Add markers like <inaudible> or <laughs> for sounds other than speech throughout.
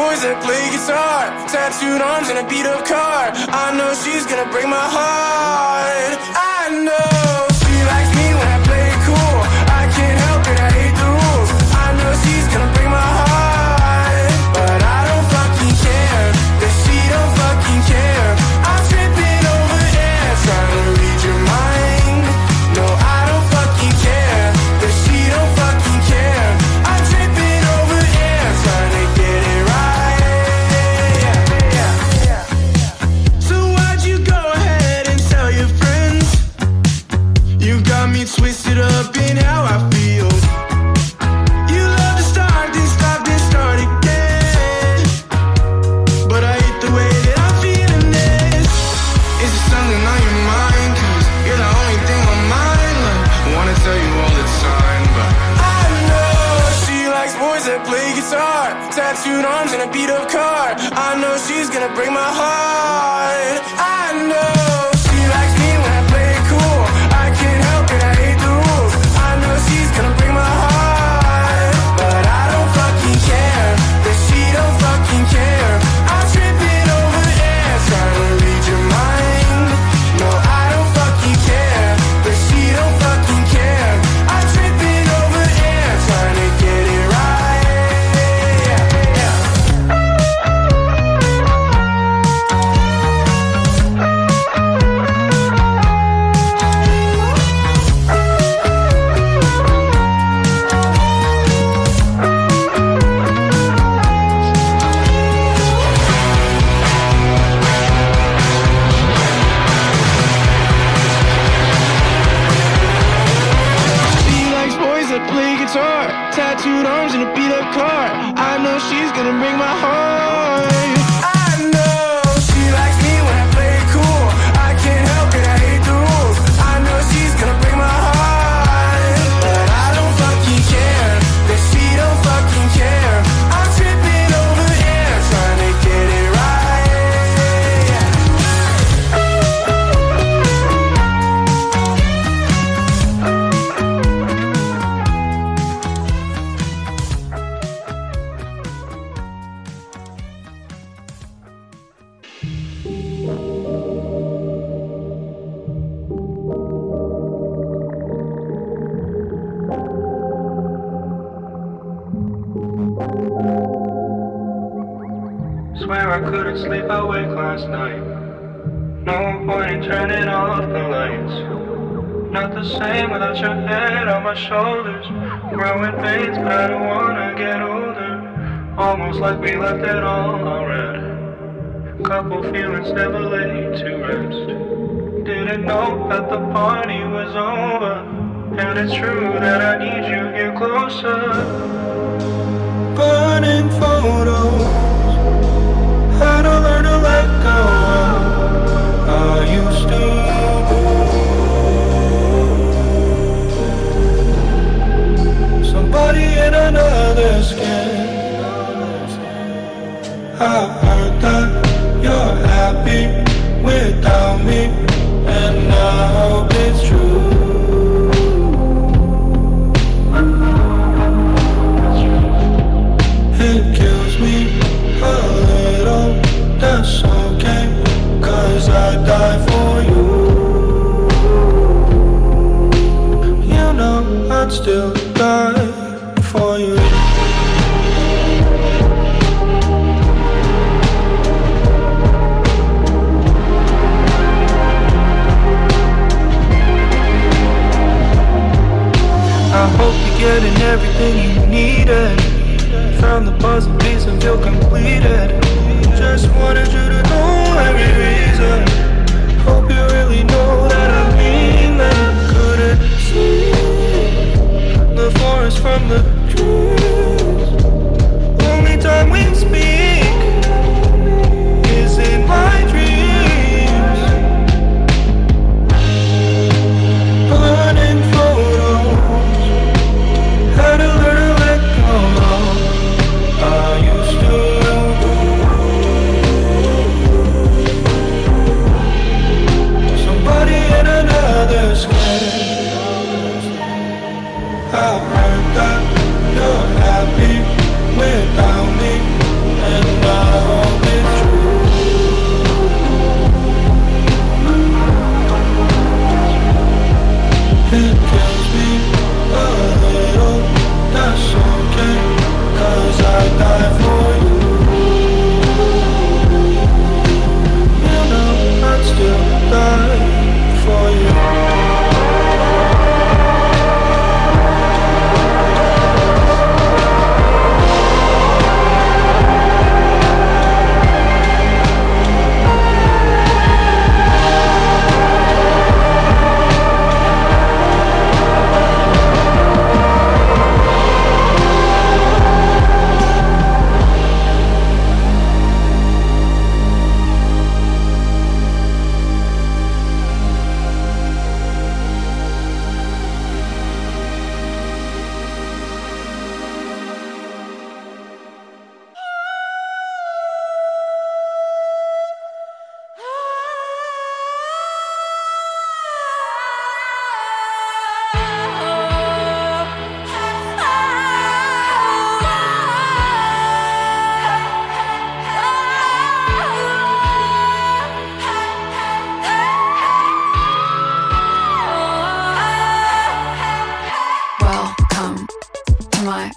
boys that play guitar. Tattooed arms and a beat up car. I know she's gonna break my heart. I know.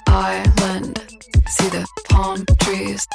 island. See the palm trees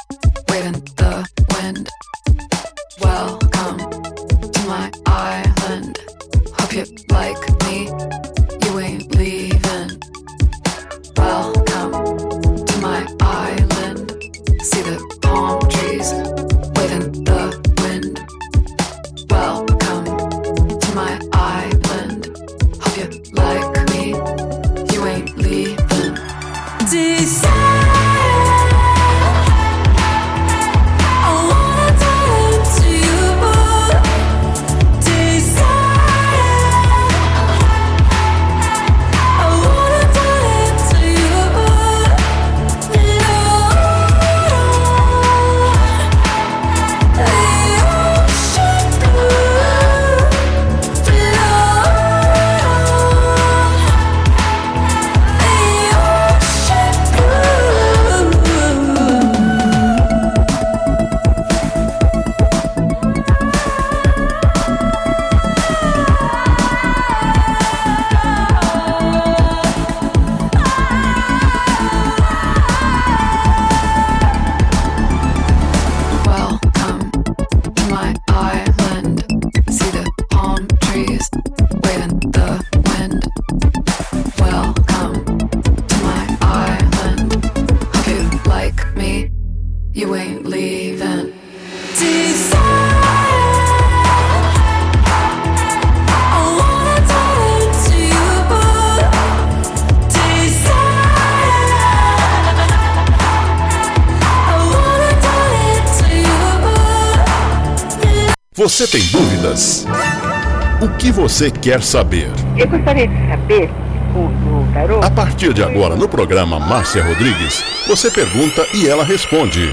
você quer saber? Eu gostaria de saber o, tarô. A partir de agora, no programa Márcia Rodrigues, você pergunta e ela responde.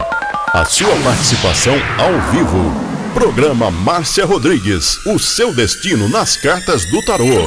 A sua participação ao vivo. Programa Márcia Rodrigues. O seu destino nas cartas do tarô.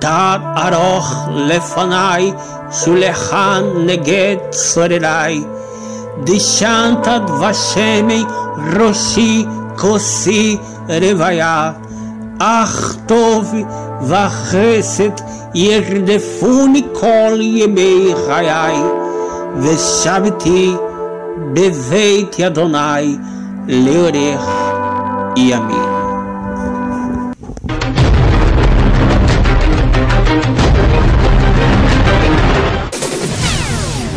Tad aroch lefanai, shulechan neget sorerai. Dishantad vashemei, roshi kosi revaya. Ach tov vachesed yerdefuni kol yemei chayai. Veshaviti beveit Adonai leorech yamim.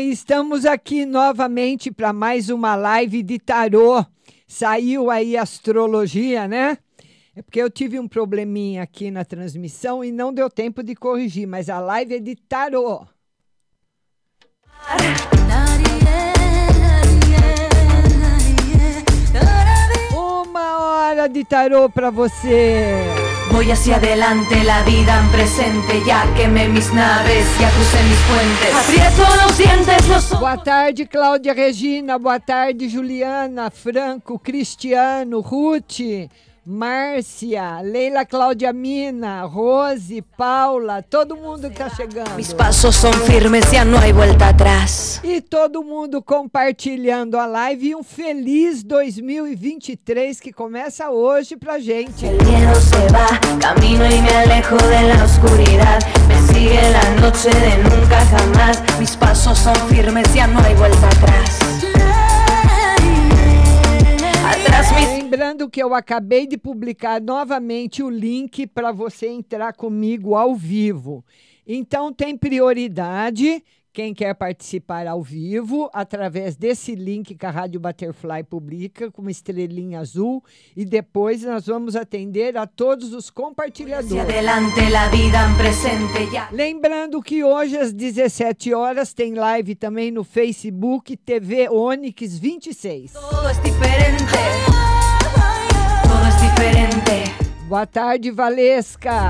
estamos aqui novamente para mais uma live de tarô. Saiu aí astrologia, né? É porque eu tive um probleminha aqui na transmissão e não deu tempo de corrigir, mas a live é de tarô. Uma hora de tarô para você. Voy hacia adelante, la vida en presente. Ya quemé mis naves, ya crucé mis puentes. Aprieto los dientes, los ojos. Boa tarde, Cláudia Regina. Boa tarde, Juliana, Franco, Cristiano, Ruth, Márcia, Leila Cláudia Mina, Rose, Paula, todo mundo que tá chegando. Mis pasos son firmes, ya no hay vuelta atrás. E todo mundo compartilhando a live e um feliz 2023 que começa hoje pra gente. El miedo se va, camino y me alejo de la oscuridad. Me sigue la noche de nunca jamás. Mis pasos son firmes, ya no hay vuelta atrás. Lembrando que eu acabei de publicar novamente o link para você entrar comigo ao vivo. Então tem prioridade quem quer participar ao vivo através desse link que a Rádio Butterfly publica com uma estrelinha azul e depois nós vamos atender a todos os compartilhadores. Lembrando que hoje às 17 horas tem live também no Facebook TV Onix 26. todo diferente. Todo diferente. Boa tarde, Valesca.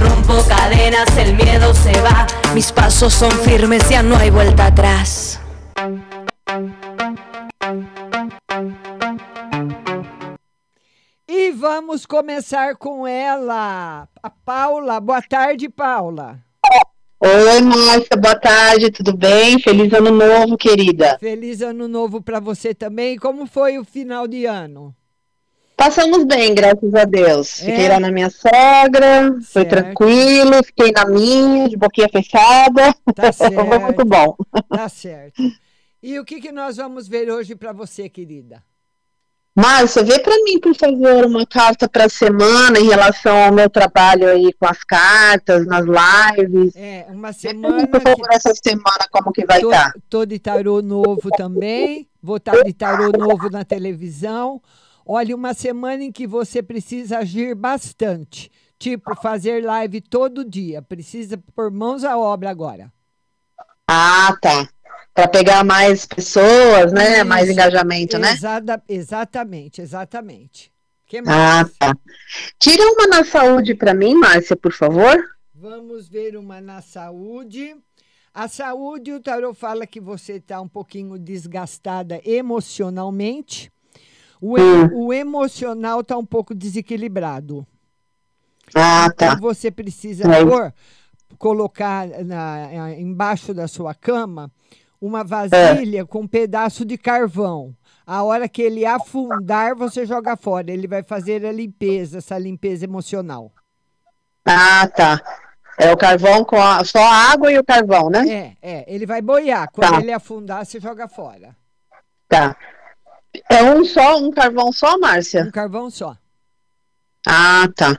Rompo cadenas, el miedo se va. Mis pasos son firmes, ya no hay vuelta atrás. E vamos começar com ela, a Paula. Boa tarde, Paula. Oi, Márcia, boa tarde, tudo bem? Feliz ano novo, querida. Feliz ano novo para você também. Como foi o final de ano? Passamos bem, graças a Deus. É? Fiquei lá na minha sogra, foi Certo. tranquilo, fiquei na minha, de boquinha fechada. Tá <laughs> Foi certo. muito bom. Tá certo. E o que, que nós vamos ver hoje para você, querida? Márcia, vê para mim, por favor, uma carta para a semana em relação ao meu trabalho aí com as cartas, nas lives. É, uma Vê pra mim, semana por favor, que essa semana como que vai tô, estar. tô de tarô novo também. Vou estar de tarô novo na televisão. Olha, uma semana em que você precisa agir bastante. Tipo, fazer live todo dia. Precisa pôr mãos à obra agora. Ah, tá. Para pegar mais pessoas, né? Mais Isso. engajamento, né? Exata- exatamente, exatamente. que Ah, mais? tá. Tira uma na saúde para mim, Márcia, por favor. Vamos ver uma na saúde. A saúde, o tarô fala que você está um pouquinho desgastada emocionalmente. O, o emocional está um pouco desequilibrado. Ah, Então tá. você precisa É. colocar na- embaixo da sua cama uma vasilha com um pedaço de carvão. A hora que ele afundar, você joga fora. Ele vai fazer a limpeza, essa limpeza emocional. Ah, tá. É o carvão com a, só a água e o carvão, né? É, é. Ele vai boiar. Quando Tá. ele afundar, você joga fora. Tá. É um só, um carvão só, Márcia? Um carvão só. Ah, tá.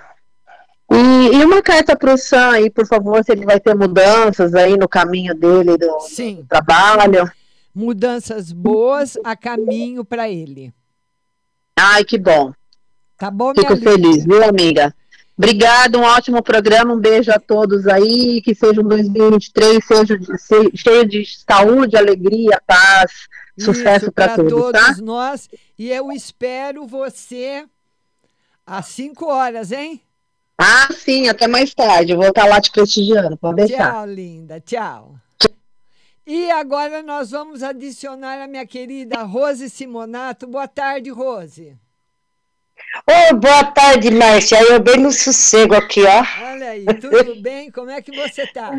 E, e uma carta para o Sam aí, por favor, se ele vai ter mudanças aí no caminho dele do, Sim. do trabalho. Mudanças boas a caminho para ele. Ai, que bom. Tá bom, Fico feliz, viu, amiga? Obrigada, um ótimo programa, um beijo a todos aí, que seja um 2023 seja de- se- cheio de saúde, alegria, paz, sucesso para pra todos, tá? nós. E eu espero você às 5 horas, hein? Ah, sim, até mais tarde, eu vou estar lá te prestigiando, pode deixar. Tchau, linda. Tchau. E agora nós vamos adicionar a minha querida Rose Simonato. Boa tarde, Rose. Ô, boa tarde, Márcia. Eu bem no sossego aqui, ó. Olha aí, tudo bem? Como é que você tá?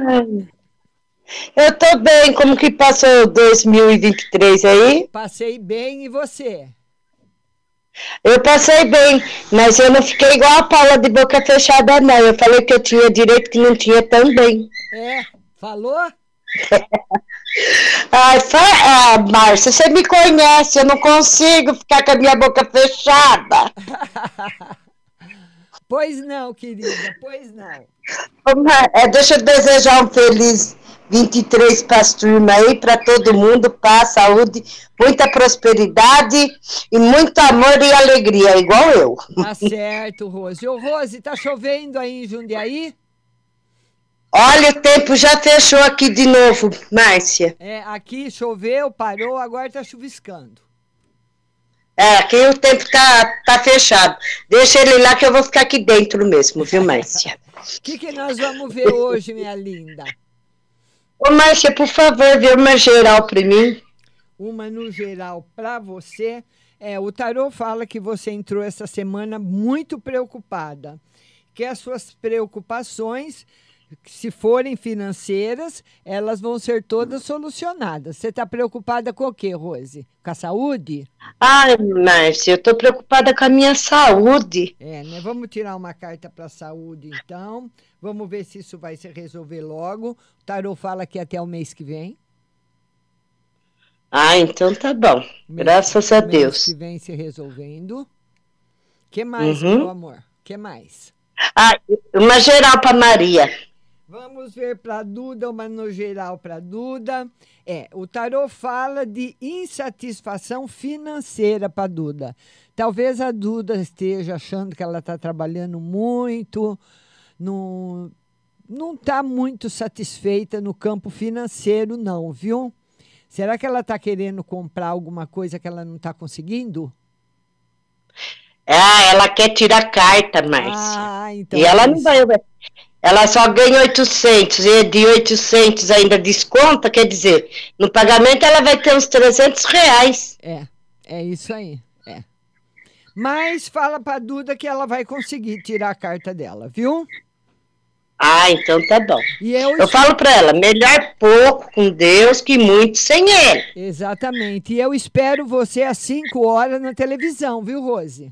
Eu tô bem, como que passou 2023 aí? Passei bem e você? Eu passei bem, mas eu não fiquei igual a Paula de boca fechada, não. Eu falei que eu tinha direito que não tinha também. É, falou? <laughs> Ai, ah, Márcia, você me conhece, eu não consigo ficar com a minha boca fechada. <laughs> Pois não, querida, pois não. Ô, Mar- é, deixa eu desejar um feliz 23 para as turmas aí, para todo mundo, paz, saúde, muita prosperidade e muito amor e alegria, igual eu. Tá <laughs> certo, Rose. Ô, Rose, tá chovendo aí em Jundiaí? Olha, o tempo já fechou aqui de novo, Márcia. É, aqui choveu, parou, agora está chuviscando. É, aqui o tempo tá, tá fechado. Deixa ele lá que eu vou ficar aqui dentro mesmo, viu, Márcia? O <laughs> que, que nós vamos ver hoje, minha linda? Ô, Márcia, por favor, vê uma geral para mim. Uma no geral para você. É, o tarô fala que você entrou essa semana muito preocupada, que as suas preocupações se forem financeiras, elas vão ser todas solucionadas. Você está preocupada com o quê, Rose? Com a saúde? Ai, Márcia, eu estou preocupada com a minha saúde. É, né? Vamos tirar uma carta para a saúde, então. Vamos ver se isso vai se resolver logo. O Tarô fala que até o mês que vem. Ah, então tá bom. Graças a Deus. Mês que vem se resolvendo. que mais, uhum. meu amor? que mais? Ah, uma geral para Maria. Vamos ver para Duda, uma no geral para Duda. É, o tarô fala de insatisfação financeira para Duda. Talvez a Duda esteja achando que ela está trabalhando muito, não não está muito satisfeita no campo financeiro, não, viu? Será que ela está querendo comprar alguma coisa que ela não está conseguindo? Ah, ela quer tirar carta, Márcia. Ah, então. E ela não vai. Ela só ganha 800 e de 800 ainda desconta, quer dizer, no pagamento ela vai ter uns 300 reais. É, é isso aí. É. Mas fala para Duda que ela vai conseguir tirar a carta dela, viu? Ah, então tá bom. E eu, eu falo para ela, melhor pouco com Deus que muito sem ele. Exatamente. E eu espero você às 5 horas na televisão, viu, Rose?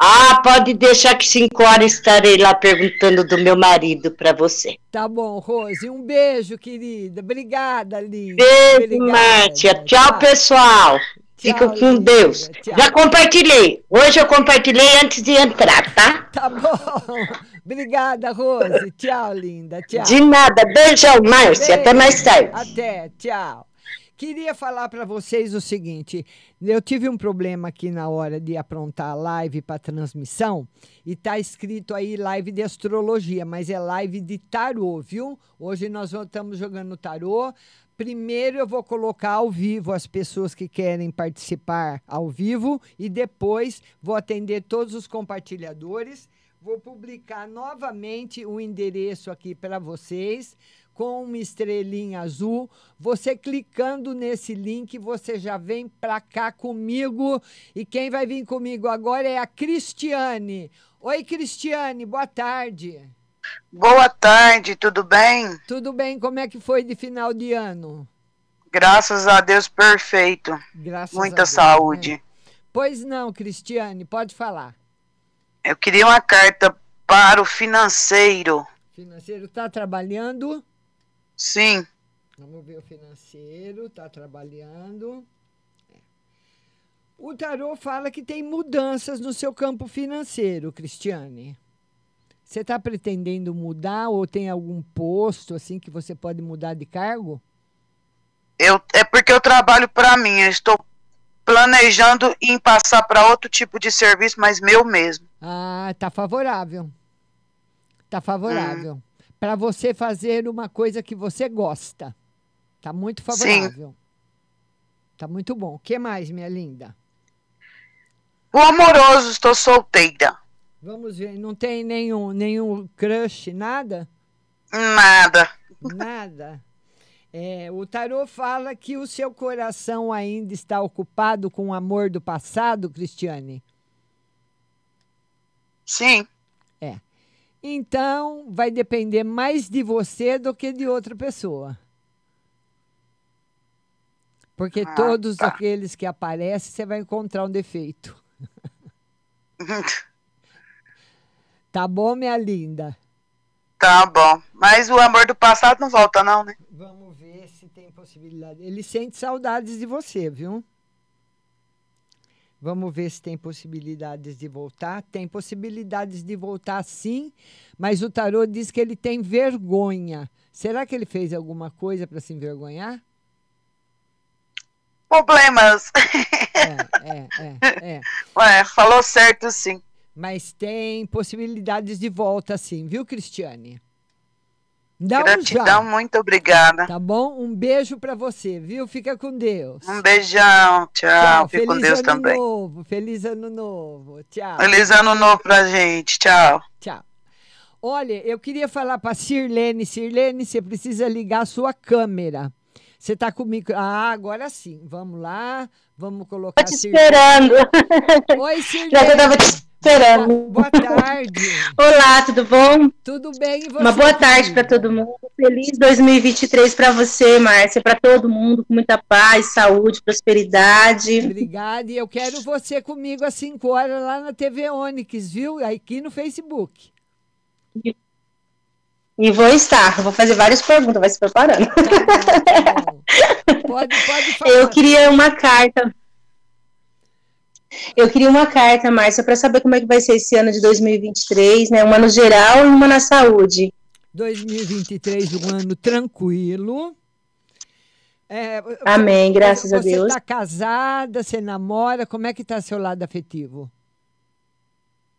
Ah, pode deixar que cinco horas estarei lá perguntando do meu marido para você. Tá bom, Rose. Um beijo, querida. Obrigada, Linda. Beijo. Márcia. Tchau, Tchau, pessoal. Fica com. Deus. Tchau. Já compartilhei. Hoje eu compartilhei antes de entrar, tá? Tá bom. Obrigada, Rose. Tchau, linda. Tchau. De nada. Beijão, Márcia. Beijo. Até mais tarde. Até. Tchau. Queria falar para vocês o seguinte: eu tive um problema aqui na hora de aprontar a live para transmissão e tá escrito aí live de astrologia, mas é live de tarô, viu? Hoje nós estamos jogando tarô. Primeiro eu vou colocar ao vivo as pessoas que querem participar ao vivo e depois vou atender todos os compartilhadores. Vou publicar novamente o endereço aqui para vocês com uma estrelinha azul. Você clicando nesse link, você já vem para cá comigo. E quem vai vir comigo agora é a Cristiane. Oi, Cristiane, boa tarde. Boa tarde, tudo bem? Tudo bem, como é que foi de final de ano? Graças a Deus, perfeito. Graças Muita Deus, saúde. Né? Pois não, Cristiane, pode falar. Eu queria uma carta para o financeiro. Financeiro está trabalhando? Sim. Vamos ver o financeiro, está trabalhando. É. O tarô fala que tem mudanças no seu campo financeiro, Cristiane. Você está pretendendo mudar ou tem algum posto assim que você pode mudar de cargo? Eu, é porque eu trabalho para mim. Eu estou planejando em passar para outro tipo de serviço, mas meu mesmo. Ah, tá favorável. Tá favorável. Hum para você fazer uma coisa que você gosta. Tá muito favorável. Sim. Tá muito bom. O que mais, minha linda? O amoroso, estou solteira. Vamos ver, não tem nenhum, nenhum crush, nada? Nada. Nada. É, o tarô fala que o seu coração ainda está ocupado com o amor do passado, Cristiane? Sim. Então, vai depender mais de você do que de outra pessoa. Porque ah, todos tá. aqueles que aparecem, você vai encontrar um defeito. <laughs> tá bom, minha linda? Tá bom. Mas o amor do passado não volta, não, né? Vamos ver se tem possibilidade. Ele sente saudades de você, viu? Vamos ver se tem possibilidades de voltar. Tem possibilidades de voltar sim, mas o tarô diz que ele tem vergonha. Será que ele fez alguma coisa para se envergonhar? Problemas. É, é, é, é. <laughs> Ué, falou certo sim. Mas tem possibilidades de volta sim, viu, Cristiane? Dá Gratidão, um já. muito obrigada. Tá bom? Um beijo para você, viu? Fica com Deus. Um beijão, tchau. Fique Feliz com Deus ano também. novo. Feliz ano novo. Tchau. Feliz ano novo pra gente, tchau. Tchau. Olha, eu queria falar para Sirlene. Sirlene, você precisa ligar a sua câmera. Você está comigo? Ah, agora sim. Vamos lá. Vamos colocar. Tô te Sirlene. esperando. <laughs> Oi, Sirlene. Já que eu tava te esperando. Boa tarde. <laughs> Olá, tudo bom? Tudo bem e você? Uma boa tarde para todo mundo. Feliz 2023 para você, Márcia, para todo mundo, com muita paz, saúde, prosperidade. Obrigada. E eu quero você comigo às 5 horas lá na TV Onix, viu? Aqui no Facebook. E vou estar, vou fazer várias perguntas, vai se preparando. <laughs> Pode, pode falar. Eu queria uma carta. Eu queria uma carta, Márcia, para saber como é que vai ser esse ano de 2023, né? Uma no geral e uma na saúde. 2023, um ano tranquilo. É, Amém, graças a você Deus. está casada, você namora, como é que está seu lado afetivo?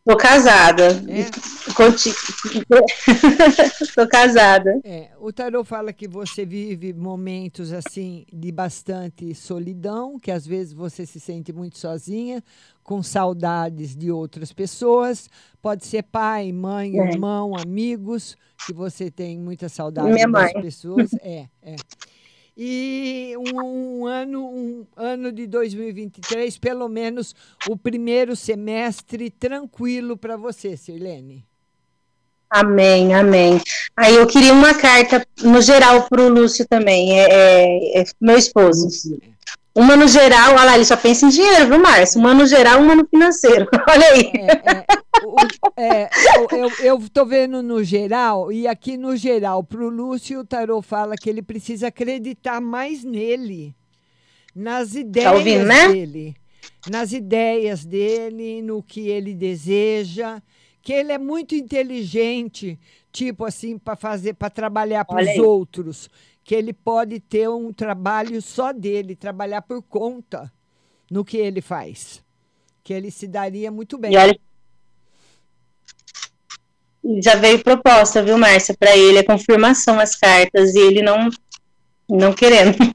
Tô casada. É? Conti... <laughs> Tô casada. É, o tarô fala que você vive momentos assim de bastante solidão, que às vezes você se sente muito sozinha, com saudades de outras pessoas. Pode ser pai, mãe, É. irmão, amigos, que você tem muita saudade Minha das mãe. pessoas. É, é. E um, um ano, um ano de 2023, pelo menos o primeiro semestre tranquilo para você, Sirlene. Amém, amém. Aí eu queria uma carta no geral para o Lúcio também, é, é- é meu esposo. Uma no geral, olha lá, ele só pensa em dinheiro, viu, Márcio? Uma no geral, uma no financeiro. <laughs> Olha aí. É, eu estou vendo no geral, e aqui no geral, para o Lúcio, o Tarô fala que ele precisa acreditar mais nele, nas ideias ouvindo, né? dele, nas ideias dele, no que ele deseja, que ele é muito inteligente, tipo assim, para fazer, para trabalhar para os outros, que ele pode ter um trabalho só dele, trabalhar por conta no que ele faz, que ele se daria muito bem. E olha, já veio proposta, viu, Márcia, para ele, a confirmação as cartas, e ele não, não querendo. <laughs>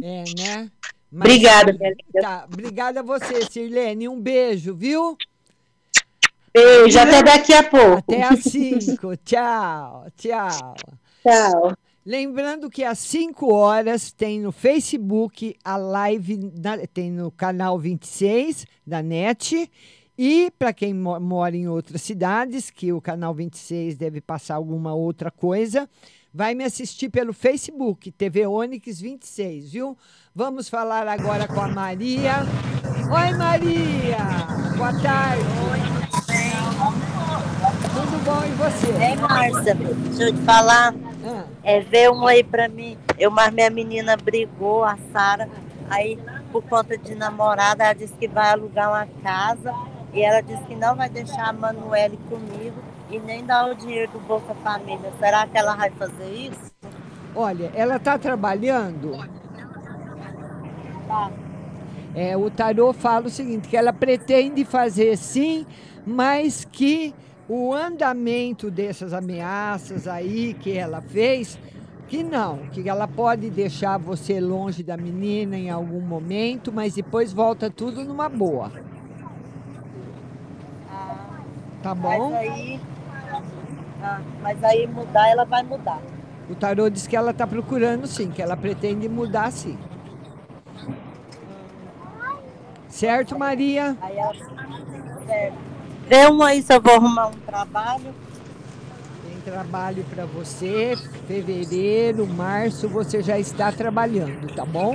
É, né? Obrigada, minha linda. Tá, obrigada a você, Sirlene. Um beijo, viu? Beijo, até daqui a pouco. Até às 5. <laughs> tchau, tchau. Tchau. Lembrando que às 5 horas tem no Facebook a live, na- tem no canal 26 da NET. E para quem mo- mora em outras cidades, que o canal 26 deve passar alguma outra coisa, vai me assistir pelo Facebook, TV Onix 26, viu? Vamos falar agora com a Maria. Oi, Maria! Boa tarde. Tudo bom e você? Ei, Márcia, deixa eu te falar. Ah. É, vê um aí pra mim. Eu, mas minha menina brigou, a Sara, aí por conta de namorada, ela disse que vai alugar uma casa e ela disse que não vai deixar a Manuele comigo e nem dar o dinheiro do Bolsa Família. Será que ela vai fazer isso? Olha, ela está trabalhando. Tá. É, o tarô fala o seguinte, que ela pretende fazer sim, mas que o andamento dessas ameaças aí que ela fez, que não, que ela pode deixar você longe da menina em algum momento, mas depois volta tudo numa boa. Tá bom? Mas aí, ah, mas aí mudar, ela vai mudar. O tarô diz que ela está procurando sim, que ela pretende mudar sim. Certo, Maria? Aí ela, certo. Vê um aí se eu vou arrumar um trabalho. Tem trabalho para você, fevereiro, março, você já está trabalhando, tá bom?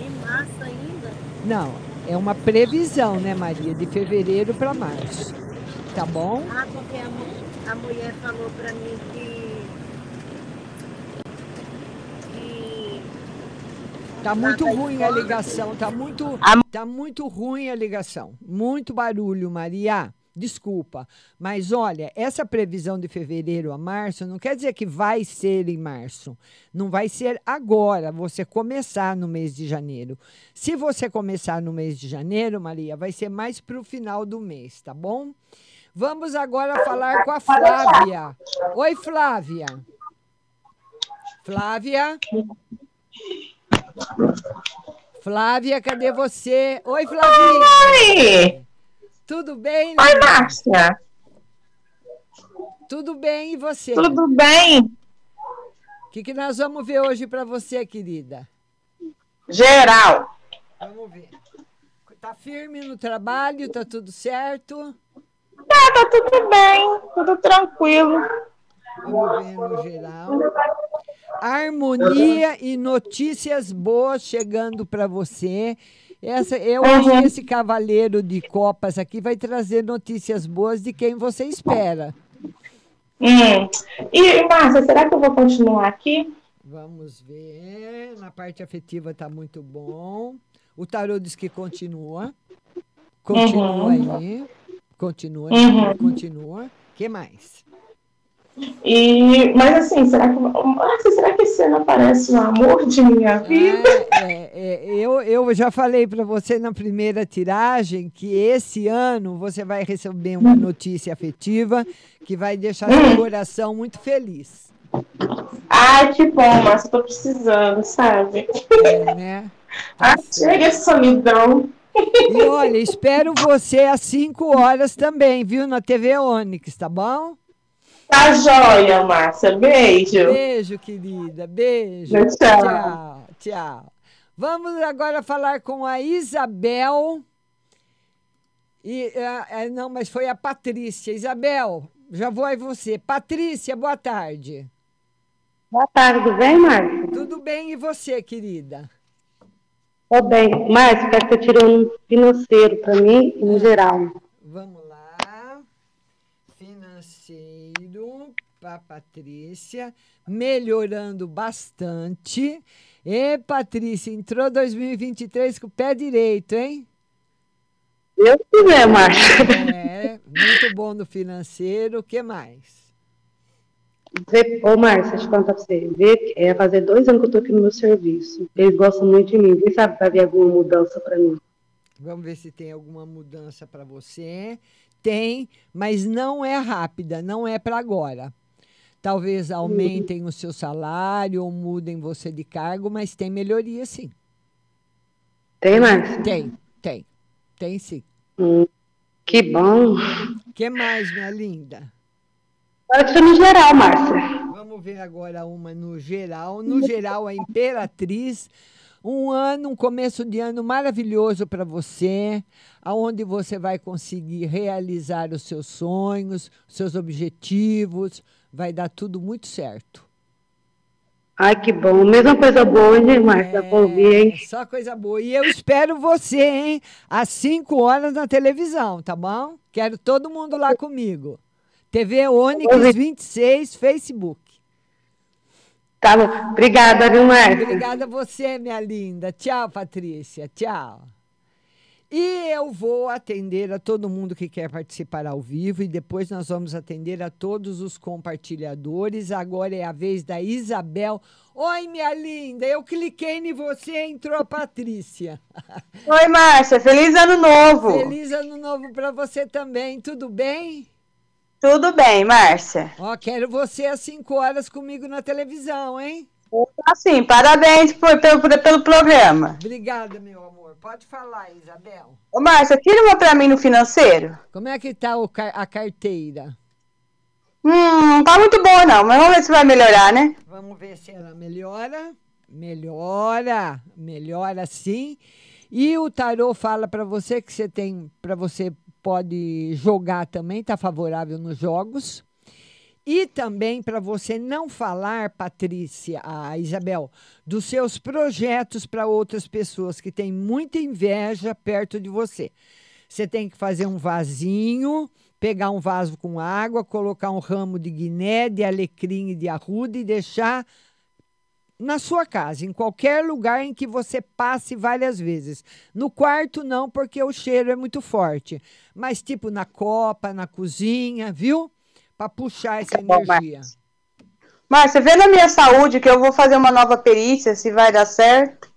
Em março ainda. Não, é uma previsão, né, Maria, de fevereiro para março, tá bom? Ah, porque a, mu- a mulher falou pra mim que. que Tá muito ruim a ligação, tá muito, tá muito ruim a ligação. Muito barulho, Maria. Desculpa, mas olha, essa previsão de fevereiro a março não quer dizer que vai ser em março. Não vai ser agora, você começar no mês de janeiro. Se você começar no mês de janeiro, Maria, vai ser mais para o final do mês, tá bom? Vamos agora falar com a Flávia. Oi, Flávia. Flávia? Flávia, cadê você? Oi, Flavinha. Oi! Tudo bem? Oi, linda? Márcia. Tudo bem, e você? Tudo bem? O que, que nós vamos ver hoje para você, querida? Geral. Vamos ver. Tá firme no trabalho? Tá tudo certo? Tá, tá tudo bem, tudo tranquilo. Vamos ver no geral. Harmonia e notícias boas chegando para você. Essa, eu acho Uhum. que esse cavaleiro de copas aqui vai trazer notícias boas de quem você espera. Hum. E, Márcia, será que eu vou continuar aqui? Vamos ver. Na parte afetiva tá muito bom. O tarô diz que continua. Continua Uhum. aí. Continua, Uhum. continua. que mais? E, mas assim, será que, Márcia, será que esse ano aparece o amor de minha vida? É, é, eu, eu já falei para você na primeira tiragem que esse ano você vai receber uma notícia afetiva que vai deixar seu Hum. coração muito feliz. Ai, que bom, Márcia, tô precisando, sabe? É, né? <laughs> Ah, chega essa solidão. E olha, espero você às 5 horas também, viu? Na TV Onix, tá bom? Tá joia, Márcia. Beijo. Beijo, querida. Beijo. Tchau. Tchau. Tchau. Vamos agora falar com a Isabel. E, ah, ah, não, mas foi a Patrícia. Isabel, já vou aí você. Patrícia, boa tarde. Boa tarde, tudo bem, Márcia? Tudo bem e você, querida? Tô bem. Márcia, quero que você tire um financeiro para mim, em geral. Vamos lá. Para Patrícia, melhorando bastante. E Patrícia, entrou 2023 com o pé direito, hein? Eu quiser, Márcia. É, muito bom no financeiro. O que mais? Ô, Márcia, deixa eu contar pra você. Vê, é fazer dois anos que eu tô aqui no meu serviço. Eles gostam muito de mim. Quem sabe vai haver alguma mudança para mim? Vamos ver se tem alguma mudança para você. Tem, mas não é rápida, não é para agora. Talvez aumentem o seu salário ou mudem você de cargo, mas tem melhoria sim. Tem, Márcia? Tem, tem. Tem sim. Hum, que bom. O que mais, minha linda? Agora tira no geral, Márcia. Vamos ver agora uma no geral. No geral, a Imperatriz. Um ano, um começo de ano maravilhoso para você, aonde você vai conseguir realizar os seus sonhos, os seus objetivos, vai dar tudo muito certo. Ai, que bom. Mesma coisa boa, hein? Dá pra ouvir, hein? É só coisa boa. E eu espero você, hein? Às 5 horas na televisão, tá bom? Quero todo mundo lá comigo. TV Onix 26, Facebook. Tá bom. Obrigada, viu, Márcia? Obrigada a você, minha linda. Tchau, Patrícia. Tchau. E eu vou atender a todo mundo que quer participar ao vivo e depois nós vamos atender a todos os compartilhadores. Agora é a vez da Isabel. Oi, minha linda, eu cliquei em você, entrou a Patrícia. <laughs> Oi, Márcia, feliz ano novo. Feliz ano novo para você também, tudo bem? Tudo bem, Márcia. Ó, quero você às 5 horas comigo na televisão, hein? Assim, parabéns por- pelo, pelo programa. Obrigada, meu amor. Pode falar, Isabel. Ô, Márcia, tira uma pra mim no financeiro. Como é que tá o a carteira? Hum, não tá muito boa não, mas vamos ver se vai melhorar, né? Vamos ver se ela melhora. Melhora, melhora sim. E o tarô fala para você que você tem, para você pode jogar também, tá favorável nos jogos. E também para você não falar, Patrícia, a Isabel, dos seus projetos para outras pessoas que têm muita inveja perto de você. Você tem que fazer um vasinho, pegar um vaso com água, colocar um ramo de guiné, de alecrim e de arruda e deixar na sua casa, em qualquer lugar em que você passe várias vezes. No quarto não, porque o cheiro é muito forte, mas tipo na copa, na cozinha, viu? Para puxar essa energia. Márcia, vê na minha saúde que eu vou fazer uma nova perícia, se vai dar certo.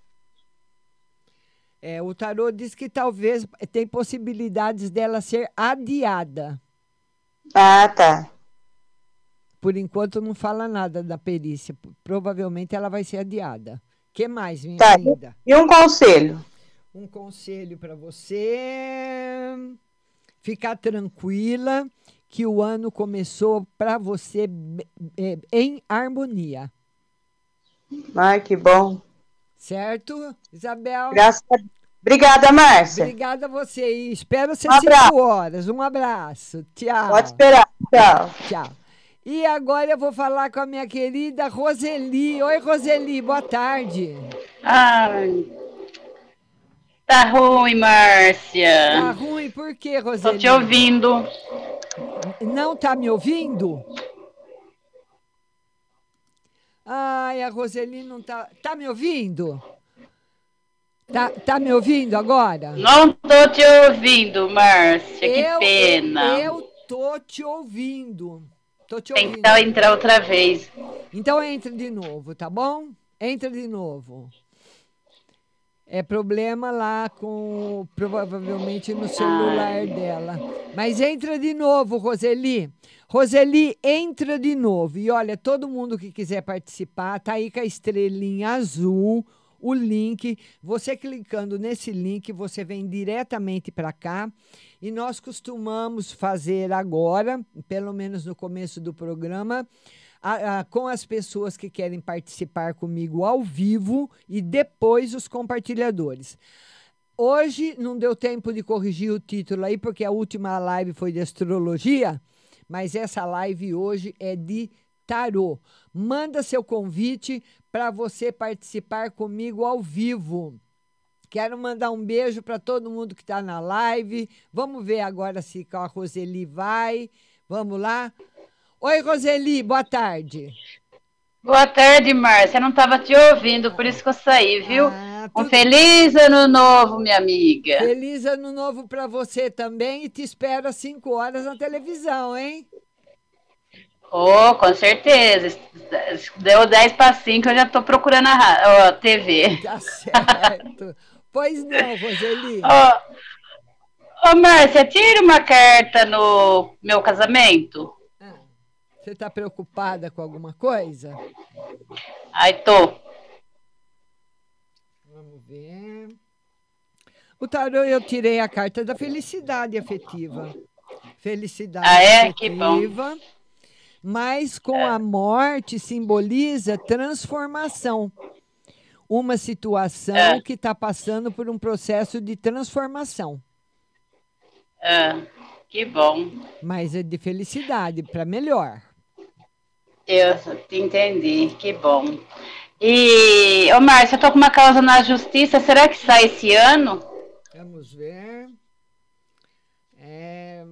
É, o tarô diz que talvez tem possibilidades dela ser adiada. Ah, tá. Por enquanto não fala nada da perícia. Provavelmente ela vai ser adiada. que mais, minha Tá, linda? e um conselho? Um conselho para você ficar tranquila que o ano começou para você é, em harmonia. Ai, que bom. Certo, Isabel? Graças a Obrigada, Márcia. Obrigada a você e espero ser Um cinco horas. Um abraço. Tchau. Pode esperar. Tchau. Tchau. E agora eu vou falar com a minha querida Roseli. Oi, Roseli, boa tarde. Ai. Tá ruim, Márcia. Tá ruim, por quê, Roseli? Tô te ouvindo. Não tá me ouvindo? Ai, a Roseli não tá. Tá me ouvindo? Tá, tá me ouvindo agora? Não tô te ouvindo, Márcia. Que Eu- pena. Eu tô te ouvindo. Tô te Tem ouvindo. que entrar outra vez. Então entra de novo, tá bom? Entra de novo. É problema lá com provavelmente no celular dela. Mas entra de novo, Roseli. Roseli, entra de novo. E olha, todo mundo que quiser participar, tá aí com a estrelinha azul, o link. Você clicando nesse link, você vem diretamente para cá. E nós costumamos fazer agora, pelo menos no começo do programa, a- a- com as pessoas que querem participar comigo ao vivo e depois os compartilhadores. Hoje não deu tempo de corrigir o título aí, porque a última live foi de astrologia, mas essa live hoje é de tarô. Manda seu convite para você participar comigo ao vivo. Quero mandar um beijo para todo mundo que está na live. Vamos ver agora se a Roseli vai. Vamos lá. Oi, Roseli, boa tarde. Boa tarde, Márcia. Eu não tava te ouvindo, por isso que eu saí, viu? Ah, Um feliz ano novo, minha amiga. Feliz ano novo para você também e te espero às 5 horas na televisão, hein? Oh, com certeza. Deu 10 para 5, eu já tô procurando a a TV. Tá certo. pois não, Roseli. Ô, ô, Márcia, tira uma carta no meu casamento. Você está preocupada com alguma coisa? Ai, tô. Vamos ver. O tarô eu tirei a carta da felicidade afetiva. Felicidade Ah, é? Que bom. afetiva. Mas com a morte simboliza transformação. Uma situação É. que está passando por um processo de transformação. Ah, que bom. Mas é de felicidade, para melhor. Eu te entendi, que bom. E, ô Márcia, eu tô com uma causa na justiça, será que sai esse ano? Vamos ver. É,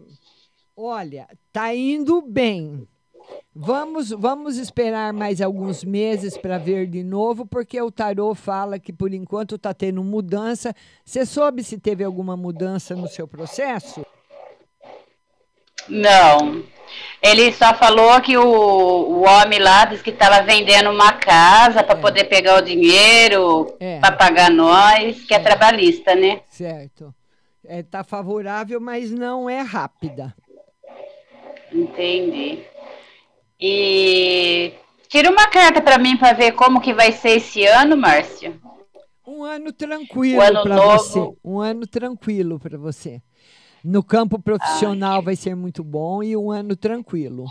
olha, tá indo bem. Vamos, vamos esperar mais alguns meses para ver de novo, porque o tarô fala que por enquanto está tendo mudança. Você soube se teve alguma mudança no seu processo? Não. Ele só falou que o, o homem lá disse que estava vendendo uma casa para poder pegar o dinheiro É. para pagar nós, que é trabalhista, né? Certo. Está favorável, mas não é rápida. Entendi. E tira uma carta para mim para ver como que vai ser esse ano, Márcia. Um ano tranquilo para você. Um ano tranquilo para você. No campo profissional vai ser muito bom e um ano tranquilo.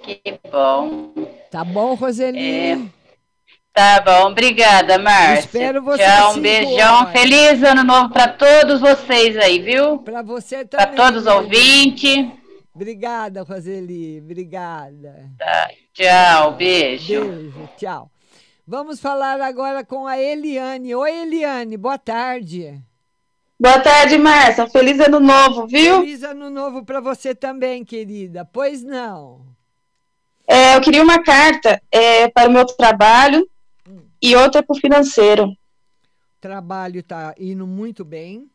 Que bom. Tá bom, Roseli? É. Tá bom, obrigada, Márcia. Espero você Tchau, um beijão. horas. Feliz ano novo para todos vocês aí, viu? Para você Para também. todos os ouvintes. Obrigada, Roseli. Obrigada. Tá, tchau, beijo. Beijo, tchau. Vamos falar agora com a Eliane. Oi, Eliane, boa tarde. Boa tarde, Márcia. Feliz ano novo, viu? Feliz ano novo para você também, querida. Pois não. É, eu queria uma carta é, para o meu trabalho e outra para o financeiro. Trabalho está indo muito bem.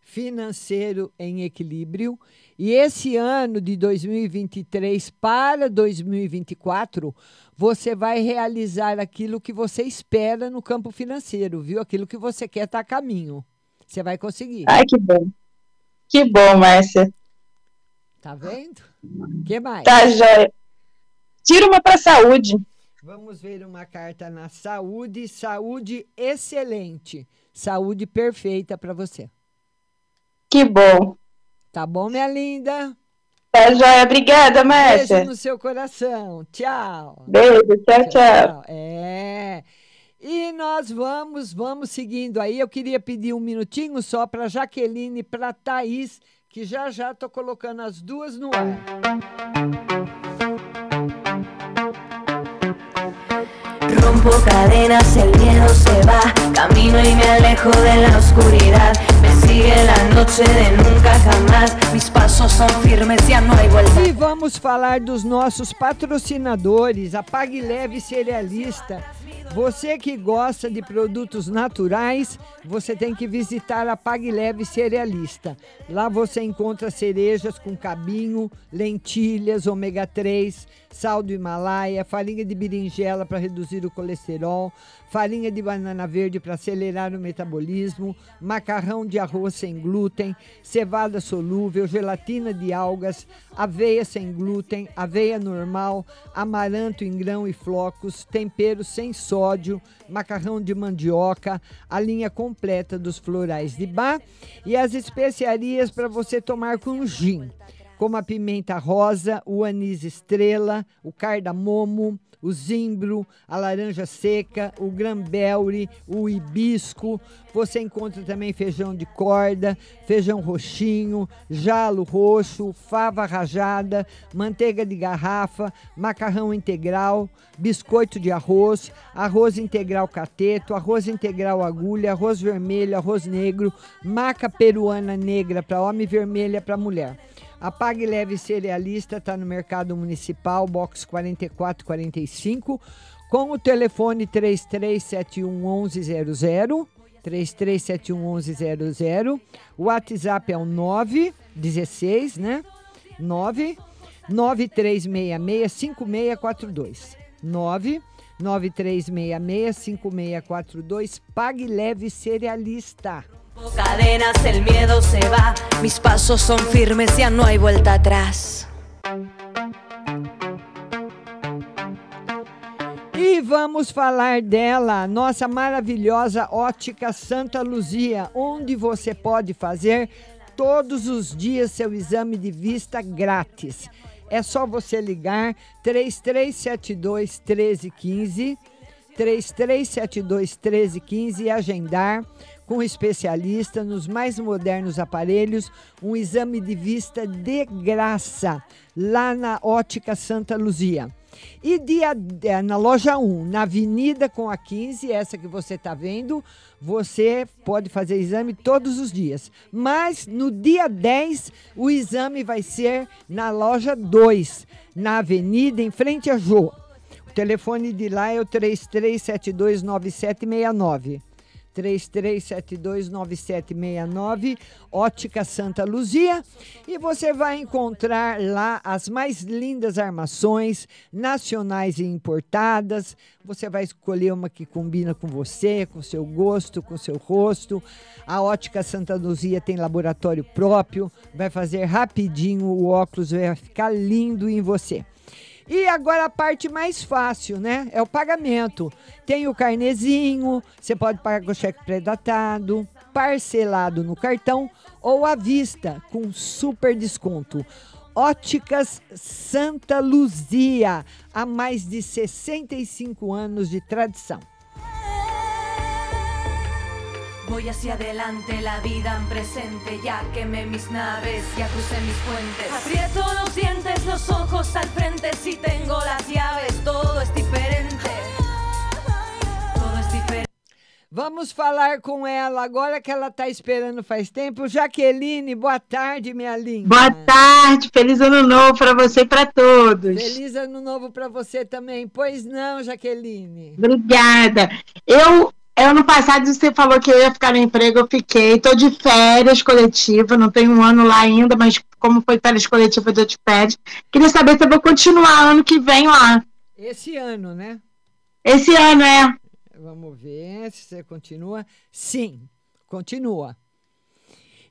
Financeiro em equilíbrio. E esse ano de 2023 para 2024, você vai realizar aquilo que você espera no campo financeiro, viu? Aquilo que você quer estar a caminho. Você vai conseguir. Ai, que bom. Que bom, Márcia. Tá vendo? O que mais? Tá, joia. Tira uma para saúde. Vamos ver uma carta na saúde. Saúde excelente. Saúde perfeita para você. Que bom. Tá bom, minha linda? Tá joia. Obrigada, Márcia. Beijo no seu coração. Tchau. Beijo. Tchau, tchau. É. E nós vamos, vamos seguindo aí. Eu queria pedir um minutinho só para Jaqueline e para Thaís, que já já tô colocando as duas no ar. Rompo cadenas, el miedo se va, camino y me alejo de la oscuridad. Me sigue la noche de nunca jamás, mis pasos son firmes, ya no hay vuelta. E vamos falar dos nossos patrocinadores, a Pague Leve Cerealista. Você que gosta de produtos naturais, você tem que visitar a Pague Leve Cerealista. Lá você encontra cerejas com cabinho, lentilhas, ômega 3, sal do Himalaia, farinha de berinjela para reduzir o colesterol, farinha de banana verde para acelerar o metabolismo, macarrão de arroz sem glúten, cevada solúvel, gelatina de algas, aveia sem glúten, aveia normal, amaranto em grão e flocos, tempero sem sódio, macarrão de mandioca, a linha completa dos florais de bar e as especiarias para você tomar com gin como a pimenta rosa, o anis estrela, o cardamomo, o zimbro, a laranja seca, o grambelre, o hibisco. Você encontra também feijão de corda, feijão roxinho, jalo roxo, fava rajada, manteiga de garrafa, macarrão integral, biscoito de arroz, arroz integral cateto, arroz integral agulha, arroz vermelho, arroz negro, maca peruana negra para homem e vermelha para mulher. A Pague Leve Cerealista está no Mercado Municipal, box 4445, com o telefone 3371 1100. 3371 1100. O WhatsApp é o 916, né? 9 9366 5642. 9 9366 5642. Pague Leve Cerealista. Cadenas, el miedo se va, mis pasos son firmes, ya no hay vuelta atrás. E vamos falar dela, nossa maravilhosa ótica Santa Luzia, onde você pode fazer todos os dias seu exame de vista grátis. É só você ligar 3372 1315, 3372 1315 e agendar com especialista nos mais modernos aparelhos, um exame de vista de graça lá na Ótica Santa Luzia. E dia, na loja 1, na Avenida com a 15, essa que você está vendo, você pode fazer exame todos os dias. Mas no dia 10, o exame vai ser na loja 2, na Avenida, em frente a Jô. O telefone de lá é o 33729769. 33729769, Ótica Santa Luzia, e você vai encontrar lá as mais lindas armações nacionais e importadas. Você vai escolher uma que combina com você, com seu gosto, com seu rosto. A Ótica Santa Luzia tem laboratório próprio, vai fazer rapidinho o óculos vai ficar lindo em você. E agora a parte mais fácil, né? É o pagamento. Tem o carnezinho, você pode pagar com cheque pré-datado, parcelado no cartão ou à vista, com super desconto. Óticas Santa Luzia, há mais de 65 anos de tradição. Voy hacia adelante, la vida en presente, ya quemé mis naves, ya crucé mis puentes. Aprieto los dientes, los ojos al frente, si tengo las llaves, todo es diferente. Todo es diferente. Vamos falar com ela agora que ela está esperando faz tempo. Jaqueline, boa tarde, minha linda. Boa tarde, feliz ano novo para você e para todos. Feliz ano novo para você também. Pois não, Jaqueline. Obrigada. Eu Ano passado você falou que eu ia ficar no emprego, eu fiquei. Estou de férias coletiva, não tenho um ano lá ainda, mas como foi férias coletiva, eu de férias. Queria saber se eu vou continuar ano que vem lá. Esse ano, né? Esse ano, é. Vamos ver se você continua. Sim, continua.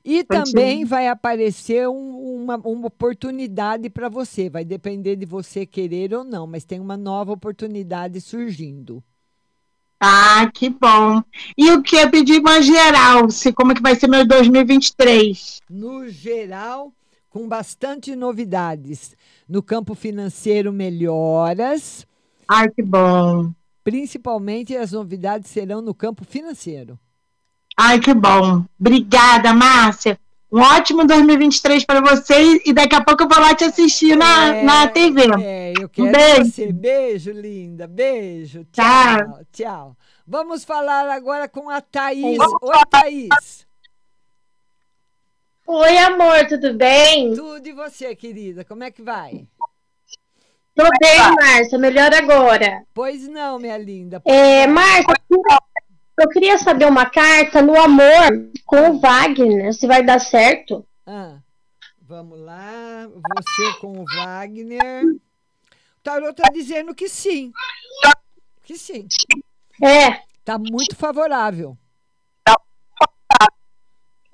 E Continue. também vai aparecer um- uma, uma oportunidade para você. Vai depender de você querer ou não, mas tem uma nova oportunidade surgindo. Ah, que bom. E o que eu pedi uma geral, se como é que vai ser meu 2023? No geral, com bastante novidades. No campo financeiro, melhoras. Ai, que bom. Principalmente as novidades serão no campo financeiro. Ai, que bom. Obrigada, Márcia. Um ótimo 2023 para você e daqui a pouco eu vou lá te assistir na, na TV. É, eu quero beijo. você. Beijo, linda. Beijo. Tchau. Tchau. Tchau. Vamos falar agora com a Thaís. Oi, Thaís. Oi, amor, tudo bem? Tudo e você, querida? Como é que vai? Tô bem, Márcia, melhor agora. Pois não, minha linda. É, Márcia, eu queria saber uma carta no amor com o Wagner, se vai dar certo. Ah, vamos lá. Você com o Wagner. O tarô tá dizendo que sim. Que sim. É. Tá muito favorável.